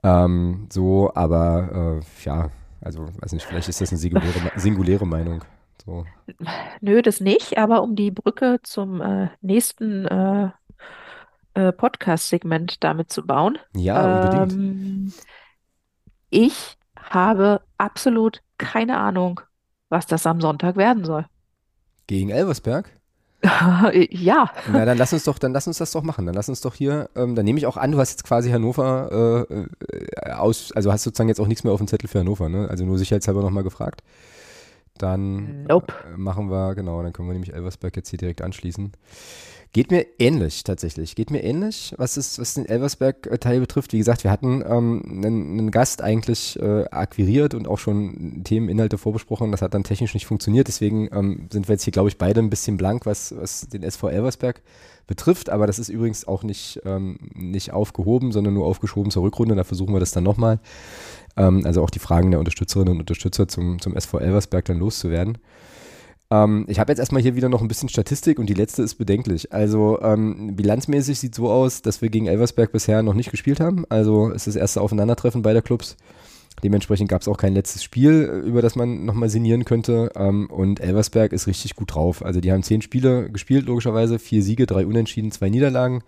S1: Ähm, so, aber äh, ja, also weiß nicht, vielleicht ist das eine singuläre, singuläre Meinung. So.
S2: Nö, das nicht, aber um die Brücke zum äh, nächsten äh, äh Podcast-Segment damit zu bauen.
S1: Ja, unbedingt. Ähm,
S2: ich habe absolut keine Ahnung, was das am Sonntag werden soll.
S1: Gegen Elversberg?
S2: ja.
S1: Na, dann lass uns doch, dann lass uns das doch machen. Dann lass uns doch hier, ähm, dann nehme ich auch an, du hast jetzt quasi Hannover äh, äh, aus, also hast sozusagen jetzt auch nichts mehr auf dem Zettel für Hannover, ne? Also nur sicherheitshalber nochmal gefragt. Dann
S2: nope.
S1: äh, machen wir, genau, dann können wir nämlich Elversberg jetzt hier direkt anschließen. Geht mir ähnlich tatsächlich. Geht mir ähnlich, was, ist, was den Elversberg-Teil betrifft. Wie gesagt, wir hatten ähm, einen, einen, Gast eigentlich äh, akquiriert und auch schon Themeninhalte vorbesprochen. Das hat dann technisch nicht funktioniert. Deswegen ähm, sind wir jetzt hier, glaube ich, beide ein bisschen blank, was, was den SV Elversberg betrifft. Aber das ist übrigens auch nicht, ähm, nicht aufgehoben, sondern nur aufgeschoben zur Rückrunde. Da versuchen wir das dann nochmal. Ähm, also auch die Fragen der Unterstützerinnen und Unterstützer zum, zum SV Elversberg dann loszuwerden. Ähm, ich habe jetzt erstmal hier wieder noch ein bisschen Statistik und die letzte ist bedenklich. Also ähm, bilanzmäßig sieht so aus, dass wir gegen Elversberg bisher noch nicht gespielt haben. Also es ist das erste Aufeinandertreffen beider Clubs. Dementsprechend gab es auch kein letztes Spiel, über das man nochmal sinnieren könnte. Ähm, und Elversberg ist richtig gut drauf. Also die haben zehn Spiele gespielt, logischerweise. Vier Siege, drei Unentschieden, zwei Niederlagen.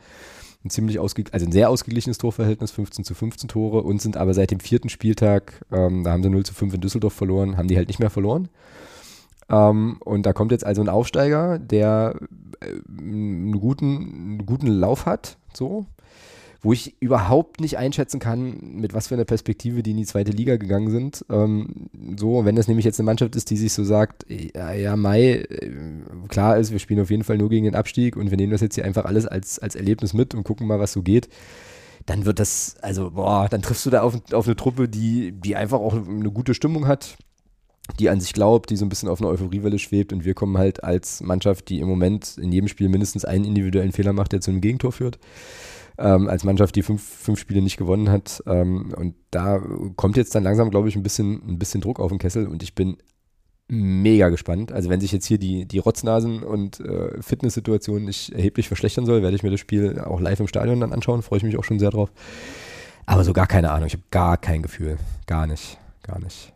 S1: Ein ziemlich ausge also ein sehr ausgeglichenes Torverhältnis, 15 zu 15 Tore und sind aber seit dem vierten Spieltag, ähm, da haben sie 0 zu 5 in Düsseldorf verloren, haben die halt nicht mehr verloren. Ähm, und da kommt jetzt also ein Aufsteiger, der äh, einen, guten, einen guten Lauf hat, so, wo ich überhaupt nicht einschätzen kann, mit was für einer Perspektive die in die zweite Liga gegangen sind. Ähm, so, wenn das nämlich jetzt eine Mannschaft ist, die sich so sagt, ja, ja, Mai, äh, klar ist, wir spielen auf jeden Fall nur gegen den Abstieg und wir nehmen das jetzt hier einfach alles als, als Erlebnis mit und gucken mal, was so geht dann wird das, also, boah, dann triffst du da auf, auf eine Truppe, die, die einfach auch eine gute Stimmung hat, die an sich glaubt, die so ein bisschen auf einer Euphoriewelle schwebt und wir kommen halt als Mannschaft, die im Moment in jedem Spiel mindestens einen individuellen Fehler macht, der zu einem Gegentor führt. Ähm, als Mannschaft, die fünf, fünf Spiele nicht gewonnen hat. Ähm, und da kommt jetzt dann langsam, glaube ich, ein bisschen, ein bisschen Druck auf den Kessel und ich bin mega gespannt. Also wenn sich jetzt hier die, die Rotznasen und äh, Fitnesssituation nicht erheblich verschlechtern soll, werde ich mir das Spiel auch live im Stadion dann anschauen. Freue ich mich auch schon sehr drauf. Aber so gar keine Ahnung. Ich habe gar kein Gefühl. Gar nicht. Gar nicht.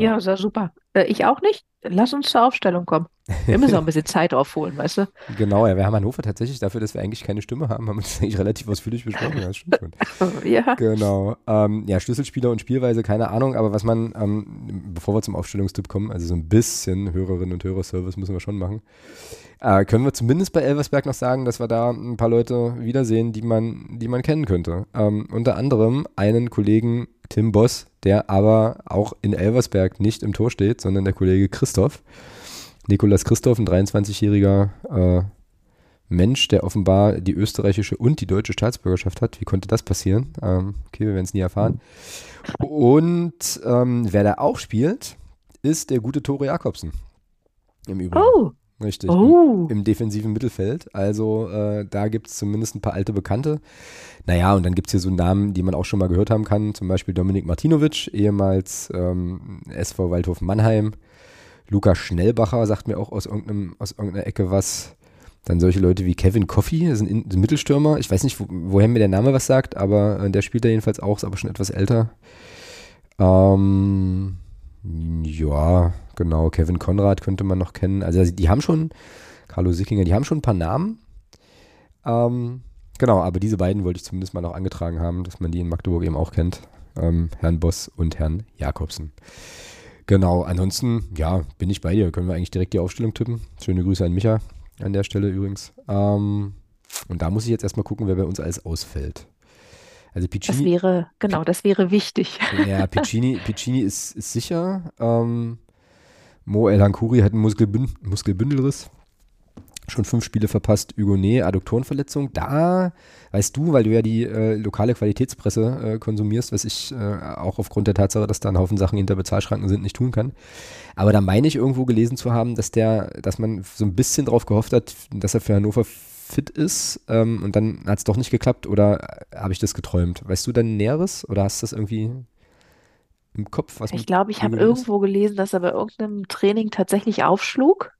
S2: Ja, sehr super. Äh, ich auch nicht. Lass uns zur Aufstellung kommen. Wir müssen auch ein bisschen Zeit aufholen, weißt du?
S1: Genau, ja, wir haben Hannover tatsächlich dafür, dass wir eigentlich keine Stimme haben, haben wir das eigentlich relativ ausführlich besprochen. Das stimmt schon.
S2: ja.
S1: Genau. Ähm, ja, Schlüsselspieler und Spielweise, keine Ahnung, aber was man, ähm, bevor wir zum Aufstellungstipp kommen, also so ein bisschen Hörerinnen und Hörerservice müssen wir schon machen, äh, können wir zumindest bei Elversberg noch sagen, dass wir da ein paar Leute wiedersehen, die man, die man kennen könnte. Ähm, unter anderem einen Kollegen Tim Boss, der aber auch in Elversberg nicht im Tor steht, sondern der Kollege Christoph. Nikolas Christoph, ein 23-jähriger äh, Mensch, der offenbar die österreichische und die deutsche Staatsbürgerschaft hat. Wie konnte das passieren? Ähm, okay, wir werden es nie erfahren. Und ähm, wer da auch spielt, ist der gute Tore Jakobsen. Im Übrigen. Oh. Richtig. Oh. Im, Im, defensiven Mittelfeld. Also äh, da gibt es zumindest ein paar alte Bekannte. Naja, und dann gibt es hier so Namen, die man auch schon mal gehört haben kann. Zum Beispiel Dominik Martinovic, ehemals ähm, SV Waldhof Mannheim. Lukas Schnellbacher sagt mir auch aus, irgendeinem, aus irgendeiner Ecke was. Dann solche Leute wie Kevin Coffey, das ist ein, ein Mittelstürmer. Ich weiß nicht, wo, woher mir der Name was sagt, aber äh, der spielt da jedenfalls auch, ist aber schon etwas älter. Ähm, ja, genau. Kevin Konrad könnte man noch kennen. Also die haben schon, Carlo Sickinger, die haben schon ein paar Namen. Ähm, genau, aber diese beiden wollte ich zumindest mal noch angetragen haben, dass man die in Magdeburg eben auch kennt. Ähm, Herrn Boss und Herrn Jakobsen. Genau, ansonsten, ja, bin ich bei dir. Können wir eigentlich direkt die Aufstellung tippen. Schöne Grüße an Micha an der Stelle übrigens. Ähm, und da muss ich jetzt erstmal gucken, wer bei uns alles ausfällt.
S2: Also Piccini. Das wäre, genau, das wäre wichtig.
S1: Ja, Piccini, Piccini ist, ist sicher. Ähm, Mo El Hankuri hat einen Muskelbünd Muskelbündelriss. Schon fünf Spiele verpasst. Hugonet, Adduktorenverletzung. Da weißt du, weil du ja die äh, lokale Qualitätspresse äh, konsumierst, was ich äh, auch aufgrund der Tatsache, dass da ein Haufen Sachen hinter Bezahlschranken sind, nicht tun kann. Aber da meine ich irgendwo gelesen zu haben, dass der, dass man so ein bisschen drauf gehofft hat, dass er für Hannover fit ist ähm, und dann hat es doch nicht geklappt oder habe ich das geträumt? Weißt du dann Näheres oder hast du das irgendwie im Kopf?
S2: Was ich glaube, ich habe irgendwo gelesen, dass er bei irgendeinem Training tatsächlich aufschlug.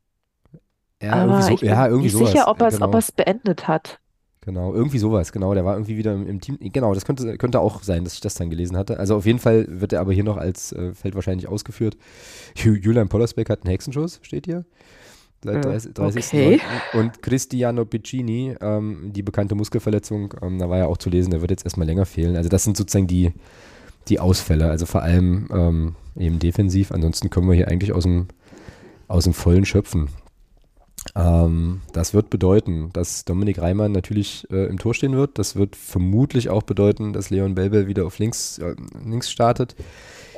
S2: Ja, aber irgendwie so, ich bin ja, irgendwie nicht sowas. sicher, ob er es genau. beendet hat.
S1: Genau, irgendwie sowas, genau. Der war irgendwie wieder im, im, Team. Genau, das könnte, könnte auch sein, dass ich das dann gelesen hatte. Also auf jeden Fall wird er aber hier noch als äh, Feld wahrscheinlich ausgeführt. Julian Pollersbeck hat einen Hexenschuss, steht hier seit 30. 30. Okay. Und Cristiano Piccini, ähm, die bekannte Muskelverletzung, ähm, da war ja auch zu lesen, der wird jetzt erstmal länger fehlen. Also das sind sozusagen die, die Ausfälle, also vor allem ähm, eben defensiv. Ansonsten können wir hier eigentlich aus dem, aus dem Vollen schöpfen. Ähm, das wird bedeuten, dass Dominik Reimann natürlich äh, im Tor stehen wird. Das wird vermutlich auch bedeuten, dass Leon Belbel wieder auf links, äh, links startet,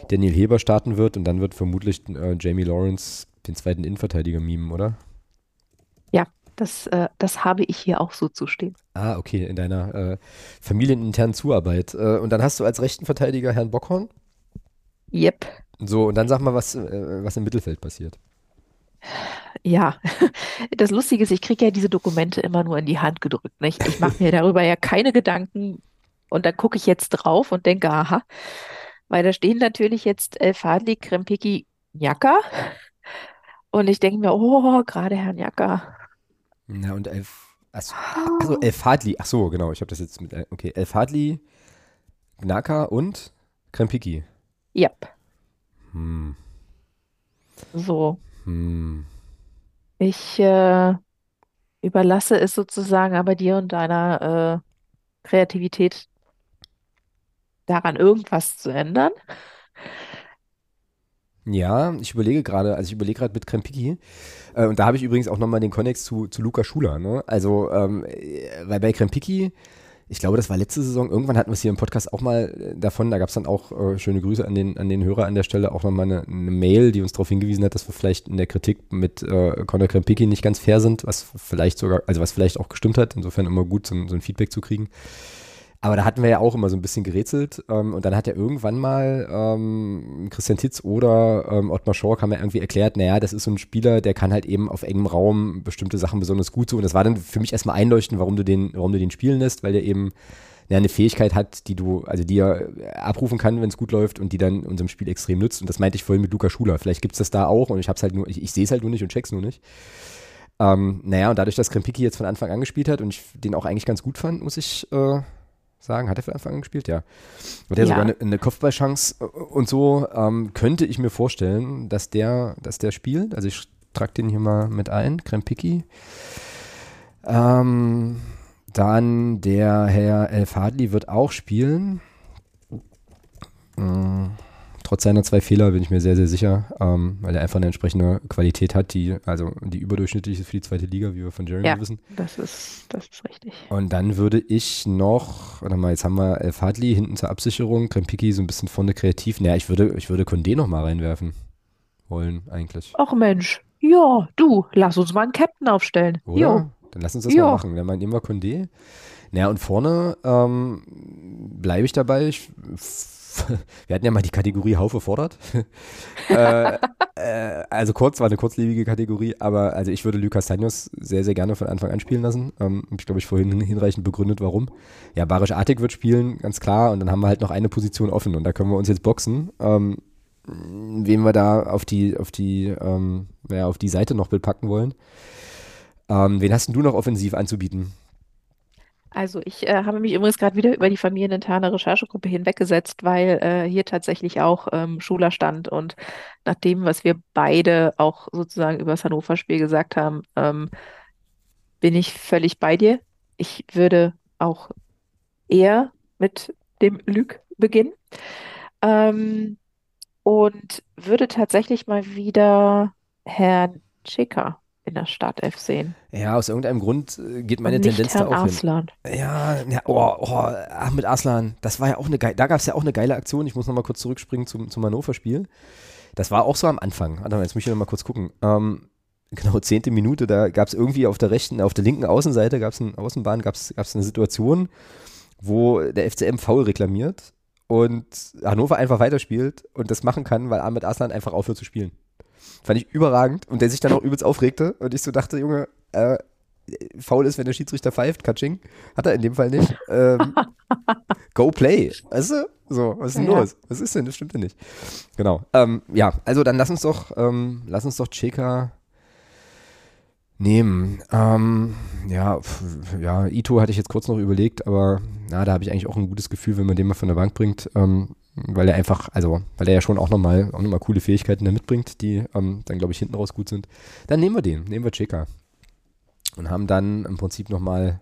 S1: Daniel Heber starten wird und dann wird vermutlich äh, Jamie Lawrence den zweiten Innenverteidiger mimen, oder?
S2: Ja, das, äh, das habe ich hier auch so zu stehen.
S1: Ah, okay, in deiner äh, familieninternen Zuarbeit. Äh, und dann hast du als rechten Verteidiger Herrn Bockhorn?
S2: Yep.
S1: So, und dann sag mal, was, was im Mittelfeld passiert.
S2: Ja, das Lustige ist, ich kriege ja diese Dokumente immer nur in die Hand gedrückt. Nicht? Ich mache mir darüber ja keine Gedanken und dann gucke ich jetzt drauf und denke, aha, weil da stehen natürlich jetzt El Fadli, Krempiki, Njaka und ich denke mir, oh, gerade Herrn Njaka.
S1: Na und El, also, also El Fadli, ach so, genau, ich habe das jetzt mit, okay, El Fadli, Gnaka und Krempiki.
S2: Yep. Hm. So. Hm. Ich äh, überlasse es sozusagen aber dir und deiner äh, Kreativität daran, irgendwas zu ändern.
S1: Ja, ich überlege gerade, also ich überlege gerade mit Krempiki. Äh, und da habe ich übrigens auch nochmal den Konnex zu, zu Luca Schuler. Ne? Also, ähm, äh, weil bei Krempiki ich glaube, das war letzte Saison, irgendwann hatten wir es hier im Podcast auch mal äh, davon, da gab es dann auch äh, schöne Grüße an den, an den Hörer an der Stelle, auch nochmal eine, eine Mail, die uns darauf hingewiesen hat, dass wir vielleicht in der Kritik mit äh, Conor Krempicki nicht ganz fair sind, was vielleicht sogar, also was vielleicht auch gestimmt hat, insofern immer gut, so, so ein Feedback zu kriegen. Aber da hatten wir ja auch immer so ein bisschen gerätselt. Ähm, und dann hat ja irgendwann mal ähm, Christian Titz oder ähm, Ottmar Schork haben ja irgendwie erklärt, naja, das ist so ein Spieler, der kann halt eben auf engem Raum bestimmte Sachen besonders gut so. Und das war dann für mich erstmal einleuchtend, warum du den, warum du den spielen lässt, weil der eben ja, eine Fähigkeit hat, die du, also die er abrufen kann, wenn es gut läuft und die dann unserem Spiel extrem nützt. Und das meinte ich vorhin mit Luca Schuler. Vielleicht gibt es das da auch und ich hab's halt nur, ich, ich sehe es halt nur nicht und check's nur nicht. Ähm, naja, und dadurch, dass Krempiki jetzt von Anfang an gespielt hat und ich den auch eigentlich ganz gut fand, muss ich äh, sagen. Hat er von Anfang an gespielt? Ja. Und der ja. sogar eine, eine Kopfballchance äh, und so ähm, könnte ich mir vorstellen, dass der, dass der spielt. Also ich trage den hier mal mit ein, Krempiki. Ähm, dann der Herr El Fadli wird auch spielen. Mhm trotz seiner zwei Fehler bin ich mir sehr, sehr sicher, ähm, weil er einfach eine entsprechende Qualität hat, die, also die überdurchschnittlich ist für die zweite Liga, wie wir von Jeremy
S2: ja,
S1: wissen.
S2: Das ist, das ist richtig.
S1: Und dann würde ich noch, warte mal, jetzt haben wir El Fadli hinten zur Absicherung, Krempiki so ein bisschen vorne kreativ. Naja, ich würde, ich würde Condé noch mal reinwerfen wollen, eigentlich.
S2: Ach Mensch, ja, du, lass uns mal einen Captain aufstellen.
S1: Oder? Jo. Dann lass uns das jo. mal machen. Dann nehmen wir Condé. Naja, und vorne ähm, bleibe ich dabei. Ich wir hatten ja mal die Kategorie Haufe fordert. äh, äh, also kurz, war eine kurzlebige Kategorie, aber also ich würde Lucas Tanyos sehr, sehr gerne von Anfang an spielen lassen. Ähm, ich glaube, ich vorhin hinreichend begründet, warum. Ja, Barisch Artig wird spielen, ganz klar, und dann haben wir halt noch eine Position offen und da können wir uns jetzt boxen. Ähm, wen wir da auf die, auf die, ähm, ja, auf die Seite noch packen wollen. Ähm, wen hast denn du noch offensiv anzubieten?
S2: Also ich äh, habe mich übrigens gerade wieder über die familieninterne Recherchegruppe hinweggesetzt, weil äh, hier tatsächlich auch ähm, Schuler stand und nach dem, was wir beide auch sozusagen über das Hannover-Spiel gesagt haben, ähm, bin ich völlig bei dir. Ich würde auch eher mit dem Lüg beginnen ähm, und würde tatsächlich mal wieder Herrn Schicker in der Startelf sehen.
S1: Ja, aus irgendeinem Grund äh, geht meine Tendenz da auch Arslan. hin. Ja, ja oh, oh, Ahmed Aslan, das war ja auch eine geile, da gab es ja auch eine geile Aktion. Ich muss nochmal kurz zurückspringen zum, zum Hannover-Spiel. Das war auch so am Anfang. Warte mal, jetzt muss ich nochmal kurz gucken. Ähm, genau, zehnte Minute, da gab es irgendwie auf der rechten, auf der linken Außenseite, gab es eine Außenbahn, gab es eine Situation, wo der FCM faul reklamiert und Hannover einfach weiterspielt und das machen kann, weil Ahmed Aslan einfach aufhört zu spielen. Fand ich überragend und der sich dann auch übelst aufregte und ich so dachte, Junge, äh, faul ist, wenn der Schiedsrichter pfeift, Katsching. Hat er in dem Fall nicht. Ähm, go play. Weißt du? So, was ist denn ja. los? Was ist denn? Das stimmt ja nicht. Genau. Ähm, ja, also dann lass uns doch, ähm, lass uns doch Cheka nehmen. Ähm, ja, ja, Ito hatte ich jetzt kurz noch überlegt, aber na, da habe ich eigentlich auch ein gutes Gefühl, wenn man den mal von der Bank bringt. Weil er einfach, also, weil er ja schon auch nochmal auch noch coole Fähigkeiten da mitbringt, die ähm, dann, glaube ich, hinten raus gut sind. Dann nehmen wir den, nehmen wir Cheka. Und haben dann im Prinzip nochmal,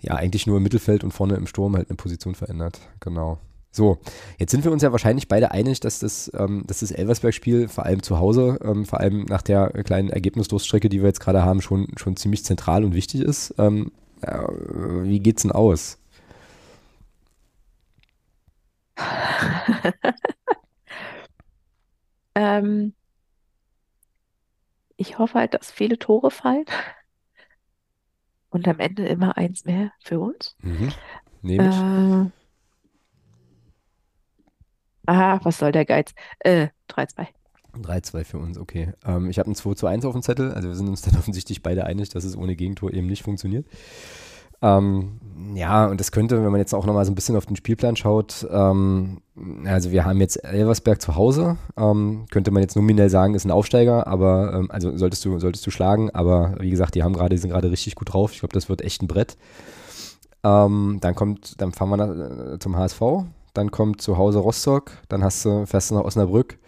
S1: ja, eigentlich nur im Mittelfeld und vorne im Sturm halt eine Position verändert. Genau. So, jetzt sind wir uns ja wahrscheinlich beide einig, dass das, ähm, dass das Elversberg-Spiel vor allem zu Hause, ähm, vor allem nach der kleinen Ergebnisdurststrecke, die wir jetzt gerade haben, schon, schon ziemlich zentral und wichtig ist. Ähm, äh, wie geht's denn aus?
S2: ähm, ich hoffe halt, dass viele Tore fallen und am Ende immer eins mehr für uns.
S1: Mhm. Nehme ich.
S2: Äh, aha, was soll der Geiz? Äh, 3-2.
S1: 3-2 für uns, okay. Ähm, ich habe ein 2 zu 1 auf dem Zettel, also wir sind uns dann offensichtlich beide einig, dass es ohne Gegentor eben nicht funktioniert. Ähm, ja, und das könnte, wenn man jetzt auch nochmal so ein bisschen auf den Spielplan schaut, ähm, also wir haben jetzt Elversberg zu Hause, ähm, könnte man jetzt nominell sagen, ist ein Aufsteiger, aber ähm, also solltest du, solltest du schlagen, aber wie gesagt, die haben gerade, sind gerade richtig gut drauf. Ich glaube, das wird echt ein Brett. Ähm, dann kommt, dann fahren wir nach, äh, zum HSV, dann kommt zu Hause Rostock, dann hast du, fährst du nach Osnabrück.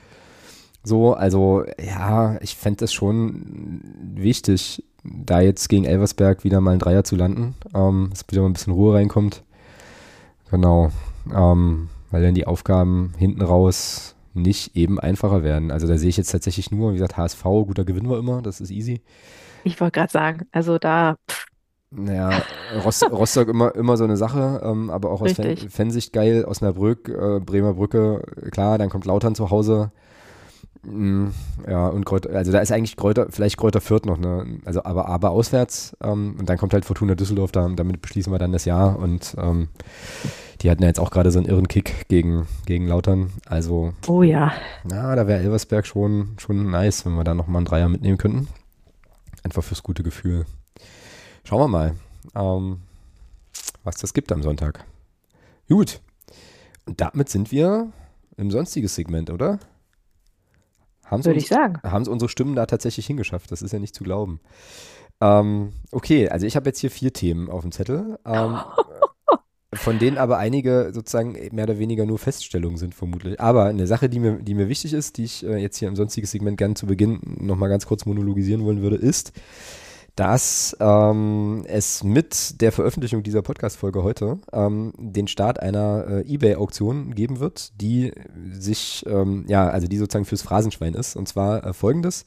S1: So, also ja, ich fände es schon wichtig, da jetzt gegen Elversberg wieder mal ein Dreier zu landen, ähm, dass wieder mal ein bisschen Ruhe reinkommt. Genau. Ähm, weil dann die Aufgaben hinten raus nicht eben einfacher werden. Also da sehe ich jetzt tatsächlich nur, wie gesagt, HSV, guter Gewinn war immer, das ist easy.
S2: Ich wollte gerade sagen, also da.
S1: Naja, Rost, Rostock immer, immer so eine Sache, ähm, aber auch aus Fan, Fansicht geil, Osnabrück, äh, Bremer Brücke, klar, dann kommt Lautern zu Hause. Mm, ja, und Kräuter, also da ist eigentlich Kräuter, vielleicht Kräuter Fürth noch, ne? Also aber, aber auswärts ähm, und dann kommt halt Fortuna Düsseldorf, da, damit beschließen wir dann das Jahr und ähm, die hatten ja jetzt auch gerade so einen irren Kick gegen, gegen Lautern. Also.
S2: Oh ja.
S1: Na, da wäre Elversberg schon, schon nice, wenn wir da nochmal einen Dreier mitnehmen könnten. Einfach fürs gute Gefühl. Schauen wir mal, ähm, was das gibt am Sonntag. Gut. Und damit sind wir im sonstiges Segment, oder?
S2: Haben's Würde uns, ich sagen.
S1: Haben es unsere Stimmen da tatsächlich hingeschafft? Das ist ja nicht zu glauben. Ähm, okay, also ich habe jetzt hier vier Themen auf dem Zettel. Ähm, von denen aber einige sozusagen mehr oder weniger nur Feststellungen sind, vermutlich. Aber eine Sache, die mir, die mir wichtig ist, die ich äh, jetzt hier im sonstigen Segment gerne zu Beginn nochmal ganz kurz monologisieren wollen würde, ist, dass ähm, es mit der Veröffentlichung dieser Podcast-Folge heute ähm, den Start einer äh, Ebay-Auktion geben wird, die sich, ähm, ja, also die sozusagen fürs Phrasenschwein ist. Und zwar äh, folgendes.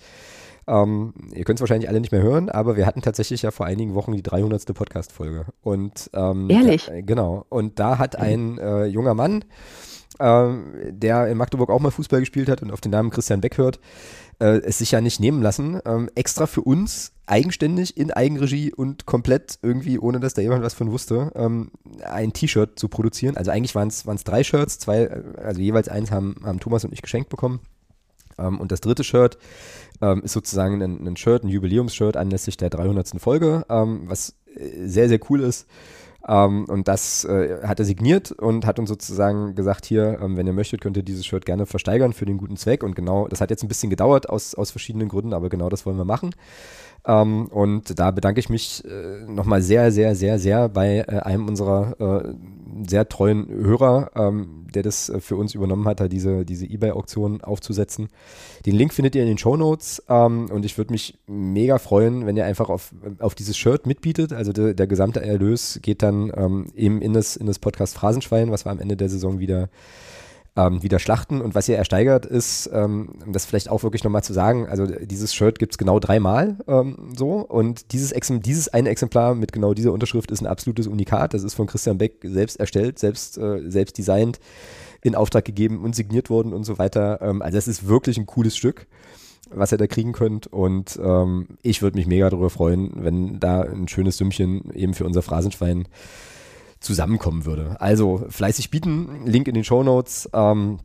S1: Ähm, ihr könnt es wahrscheinlich alle nicht mehr hören, aber wir hatten tatsächlich ja vor einigen Wochen die 300. Podcast-Folge. Und ähm,
S2: Ehrlich?
S1: Da, genau. Und da hat ein äh, junger Mann, ähm, der in Magdeburg auch mal Fußball gespielt hat und auf den Namen Christian Beck hört, äh, es sich ja nicht nehmen lassen, ähm, extra für uns eigenständig in Eigenregie und komplett irgendwie, ohne dass da jemand was von wusste, ähm, ein T-Shirt zu produzieren. Also eigentlich waren es drei Shirts, zwei, äh, also jeweils eins haben, haben Thomas und ich geschenkt bekommen. Ähm, und das dritte Shirt ähm, ist sozusagen ein, ein, Shirt, ein Jubiläumsshirt anlässlich der 300. Folge, ähm, was äh, sehr, sehr cool ist. Um, und das äh, hat er signiert und hat uns sozusagen gesagt, hier, ähm, wenn ihr möchtet, könnt ihr dieses Shirt gerne versteigern für den guten Zweck. Und genau, das hat jetzt ein bisschen gedauert aus, aus verschiedenen Gründen, aber genau das wollen wir machen. Ähm, und da bedanke ich mich äh, nochmal sehr, sehr, sehr, sehr bei äh, einem unserer äh, sehr treuen Hörer, ähm, der das äh, für uns übernommen hat, diese, diese Ebay-Auktion aufzusetzen. Den Link findet ihr in den Show Notes ähm, und ich würde mich mega freuen, wenn ihr einfach auf, auf dieses Shirt mitbietet. Also de, der gesamte Erlös geht dann ähm, eben in das, in das Podcast Phrasenschwein, was wir am Ende der Saison wieder ähm, wieder schlachten. Und was ihr ersteigert ist, ähm, das vielleicht auch wirklich nochmal zu sagen, also dieses Shirt gibt es genau dreimal ähm, so und dieses, Exempl dieses eine Exemplar mit genau dieser Unterschrift ist ein absolutes Unikat. Das ist von Christian Beck selbst erstellt, selbst, äh, selbst designt, in Auftrag gegeben und signiert worden und so weiter. Ähm, also es ist wirklich ein cooles Stück was ihr da kriegen könnt. Und ähm, ich würde mich mega darüber freuen, wenn da ein schönes Sümmchen eben für unser Phrasenschwein zusammenkommen würde. Also fleißig bieten, Link in den Show Notes. Ähm,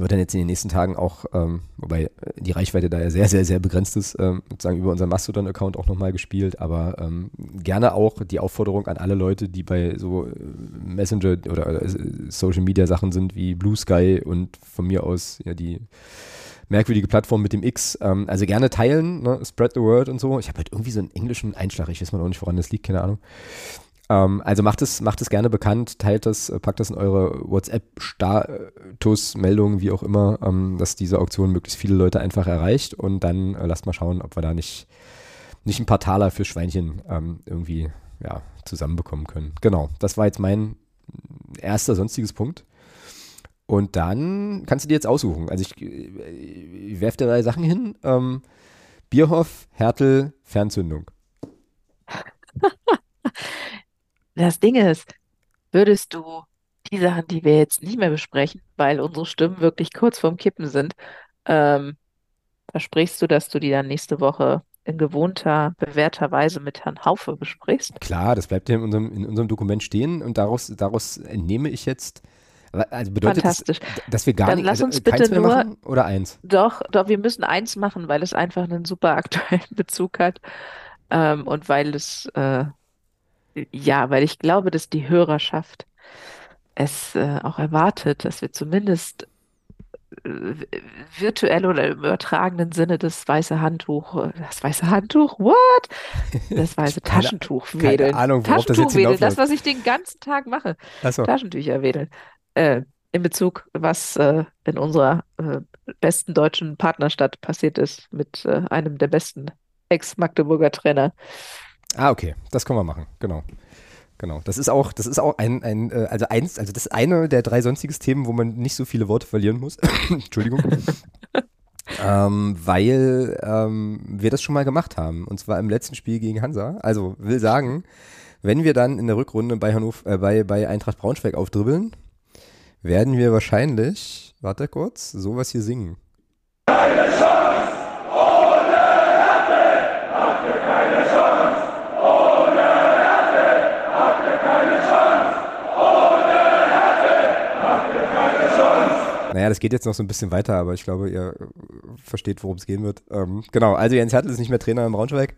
S1: wird dann jetzt in den nächsten Tagen auch, ähm, wobei die Reichweite da ja sehr, sehr, sehr begrenzt ist, ähm, sozusagen über unseren Mastodon-Account auch nochmal gespielt, aber ähm, gerne auch die Aufforderung an alle Leute, die bei so äh, Messenger oder äh, Social Media Sachen sind wie Blue Sky und von mir aus ja die merkwürdige Plattform mit dem X. Ähm, also gerne teilen, ne? spread the word und so. Ich habe halt irgendwie so einen englischen Einschlag, ich weiß mal auch nicht, woran das liegt, keine Ahnung. Ähm, also macht es, macht es gerne bekannt, teilt das, äh, packt das in eure WhatsApp-Status-Meldungen, wie auch immer, ähm, dass diese Auktion möglichst viele Leute einfach erreicht und dann äh, lasst mal schauen, ob wir da nicht, nicht ein paar Taler für Schweinchen ähm, irgendwie ja, zusammenbekommen können. Genau, das war jetzt mein erster sonstiges Punkt. Und dann kannst du dir jetzt aussuchen. Also ich, ich werfe dir drei Sachen hin. Ähm, Bierhoff, Härtel, Fernzündung.
S2: das Ding ist, würdest du die Sachen, die wir jetzt nicht mehr besprechen, weil unsere Stimmen wirklich kurz vorm Kippen sind, ähm, versprichst du, dass du die dann nächste Woche in gewohnter, bewährter Weise mit Herrn Haufe besprichst?
S1: Klar, das bleibt ja in unserem, in unserem Dokument stehen und daraus, daraus entnehme ich jetzt, also bedeutet
S2: Fantastisch.
S1: das, dass wir gar
S2: Dann
S1: nicht
S2: lass
S1: also
S2: uns bitte
S1: keins mehr
S2: nur-
S1: machen oder eins?
S2: Doch, doch, wir müssen eins machen, weil es einfach einen super aktuellen Bezug hat. Ähm, und weil es, äh, ja, weil ich glaube, dass die Hörerschaft es äh, auch erwartet, dass wir zumindest äh, virtuell oder im übertragenen Sinne das weiße Handtuch, äh, das weiße Handtuch, what? Das weiße
S1: Keine-
S2: Taschentuch
S1: keine
S2: wedeln.
S1: Ahnung, worauf das jetzt
S2: Taschentuch wedeln, das, was ich den ganzen Tag mache.
S1: Achso.
S2: Taschentücher wedeln. Äh, in Bezug, was äh, in unserer äh, besten deutschen Partnerstadt passiert ist mit äh, einem der besten Ex-Magdeburger Trainer.
S1: Ah, okay, das können wir machen, genau. Genau. Das ist auch, das ist auch ein, ein äh, also eins, also das ist eine der drei sonstiges Themen, wo man nicht so viele Worte verlieren muss. Entschuldigung. ähm, weil ähm, wir das schon mal gemacht haben. Und zwar im letzten Spiel gegen Hansa. Also will sagen, wenn wir dann in der Rückrunde bei Hannover, äh, bei, bei Eintracht Braunschweig aufdribbeln, werden wir wahrscheinlich, warte kurz, sowas hier singen. Naja, das geht jetzt noch so ein bisschen weiter, aber ich glaube, ihr äh, versteht, worum es gehen wird. Ähm, genau, also Jens Hertel ist nicht mehr Trainer im Braunschweig.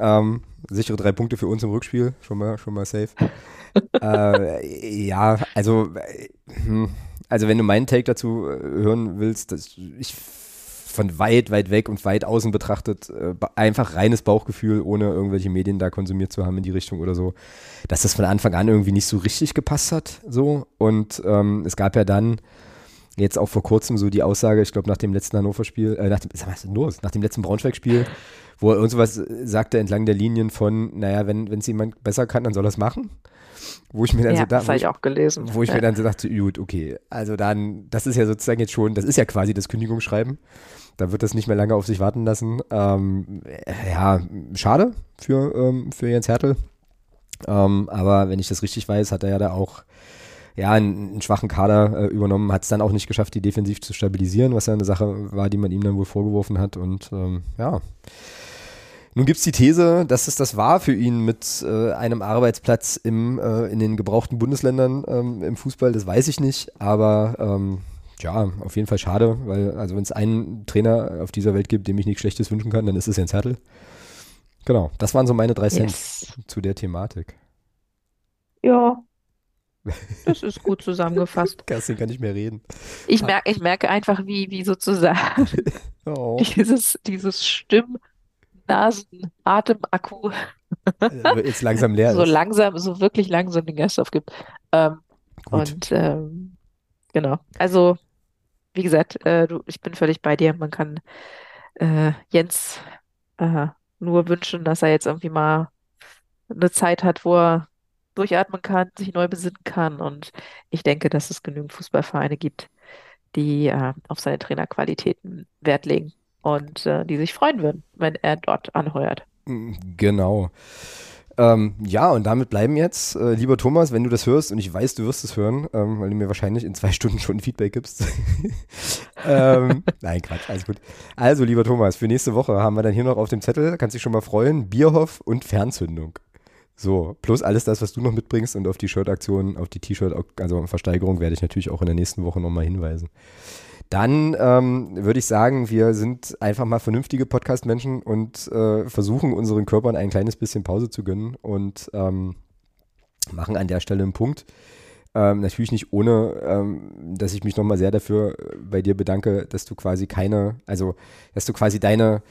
S1: Ähm, sichere drei Punkte für uns im Rückspiel, schon mal, schon mal safe. äh, ja, also, äh, hm, also wenn du meinen Take dazu äh, hören willst, dass ich von weit, weit weg und weit außen betrachtet, äh, einfach reines Bauchgefühl, ohne irgendwelche Medien da konsumiert zu haben in die Richtung oder so, dass das von Anfang an irgendwie nicht so richtig gepasst hat, so. Und ähm, es gab ja dann jetzt auch vor kurzem so die Aussage, ich glaube nach dem letzten Hannover-Spiel, äh, nach dem, sag mal, was ist denn los? Nach dem letzten Braunschweig-Spiel, wo er irgendwas äh, sagte entlang der Linien von, naja, wenn es jemand besser kann, dann soll er es machen. Wo ich mir dann
S2: Ja,
S1: so da,
S2: das
S1: wo ich
S2: auch gelesen.
S1: wo ich
S2: Ja.
S1: mir dann so dachte, gut, okay, also dann, das ist ja sozusagen jetzt schon, das ist ja quasi das Kündigungsschreiben. Da wird das nicht mehr lange auf sich warten lassen. Ähm, äh, ja, schade für, ähm, für Jens Hertel. Ähm, aber wenn ich das richtig weiß, hat er ja da auch ja, einen, einen schwachen Kader äh, übernommen, hat es dann auch nicht geschafft, die defensiv zu stabilisieren, was ja eine Sache war, die man ihm dann wohl vorgeworfen hat. Und ähm, ja. Nun gibt es die These, dass es das war für ihn mit äh, einem Arbeitsplatz im, äh, in den gebrauchten Bundesländern ähm, im Fußball, das weiß ich nicht, aber ähm, ja, auf jeden Fall schade, weil also wenn es einen Trainer auf dieser Welt gibt, dem ich nichts Schlechtes wünschen kann, dann ist es Jens Hertel. Genau, das waren so meine drei Cent
S2: Yes.
S1: zu der Thematik.
S2: Ja, das ist gut zusammengefasst.
S1: Kerstin kann nicht mehr reden.
S2: Ich merke, ich merke einfach, wie, wie sozusagen
S1: Oh.
S2: dieses, dieses Stimm-Nasen-Atem-Akku
S1: Also jetzt langsam leer
S2: so
S1: ist.
S2: langsam, so wirklich langsam den Geist aufgibt. Ähm, und ähm, genau. Also, wie gesagt, äh, du, ich bin völlig bei dir. Man kann äh, Jens äh, nur wünschen, dass er jetzt irgendwie mal eine Zeit hat, wo er durchatmen kann, sich neu besinnen kann. Und ich denke, dass es genügend Fußballvereine gibt, die äh, auf seine Trainerqualitäten Wert legen und äh, die sich freuen würden, wenn er dort anheuert.
S1: Genau. Ähm, ja, und damit bleiben jetzt, äh, lieber Thomas, wenn du das hörst, und ich weiß, du wirst es hören, ähm, weil du mir wahrscheinlich in zwei Stunden schon Feedback gibst. ähm, nein, Quatsch, alles gut. Also, lieber Thomas, für nächste Woche haben wir dann hier noch auf dem Zettel, kannst dich schon mal freuen, Bierhoff und Fernzündung. So, plus alles das, was du noch mitbringst und auf die Shirt-Aktion, auf die T-Shirt, also Versteigerung werde ich natürlich auch in der nächsten Woche nochmal hinweisen. Dann ähm, würde ich sagen, wir sind einfach mal vernünftige Podcast-Menschen und äh, versuchen unseren Körpern ein kleines bisschen Pause zu gönnen und ähm, machen an der Stelle einen Punkt. Ähm, natürlich nicht ohne, ähm, dass ich mich nochmal sehr dafür äh, bei dir bedanke, dass du quasi keine, also dass du quasi deine,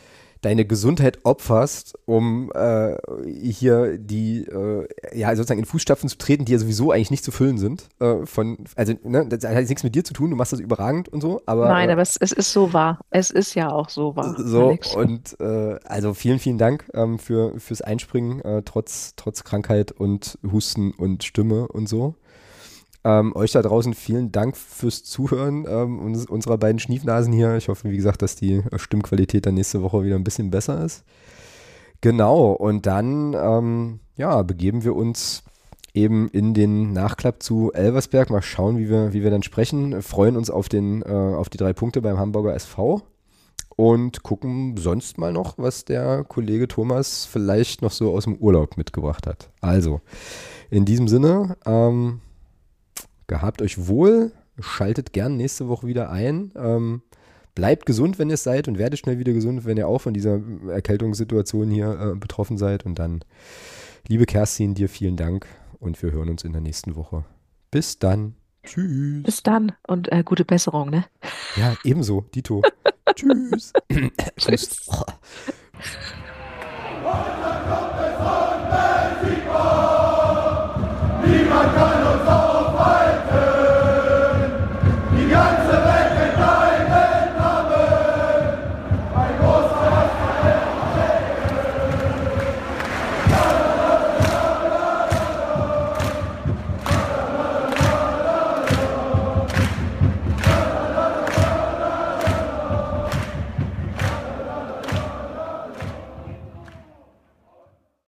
S1: deine Gesundheit opferst, um äh, hier die, äh, ja, sozusagen in Fußstapfen zu treten, die ja sowieso eigentlich nicht zu füllen sind. Äh, von, also, ne, das hat jetzt nichts mit dir zu tun, du machst das überragend und so, aber.
S2: Nein,
S1: äh,
S2: aber es, es ist so wahr. Es ist ja auch so wahr,
S1: so,
S2: Alex.
S1: und äh, also vielen, vielen Dank ähm, für, fürs Einspringen, äh, trotz, trotz Krankheit und Husten und Stimme und so. Ähm, euch da draußen vielen Dank fürs Zuhören ähm, uns, unserer beiden Schniefnasen hier. Ich hoffe, wie gesagt, dass die Stimmqualität dann nächste Woche wieder ein bisschen besser ist. Genau, und dann ähm, ja, begeben wir uns eben in den Nachklapp zu Elversberg. Mal schauen, wie wir, wie wir dann sprechen. Freuen uns auf, den, äh, auf die drei Punkte beim Hamburger SV und gucken sonst mal noch, was der Kollege Thomas vielleicht noch so aus dem Urlaub mitgebracht hat. Also, in diesem Sinne, ähm, gehabt euch wohl, schaltet gern nächste Woche wieder ein. Ähm, bleibt gesund, wenn ihr es seid und werdet schnell wieder gesund, wenn ihr auch von dieser Erkältungssituation hier äh, betroffen seid. Und dann, liebe Kerstin, dir vielen Dank und wir hören uns in der nächsten Woche. Bis dann. Tschüss.
S2: Bis dann und äh, gute Besserung, ne?
S1: Ja, ebenso, Dito. Tschüss. Tschüss.
S3: Niemand kann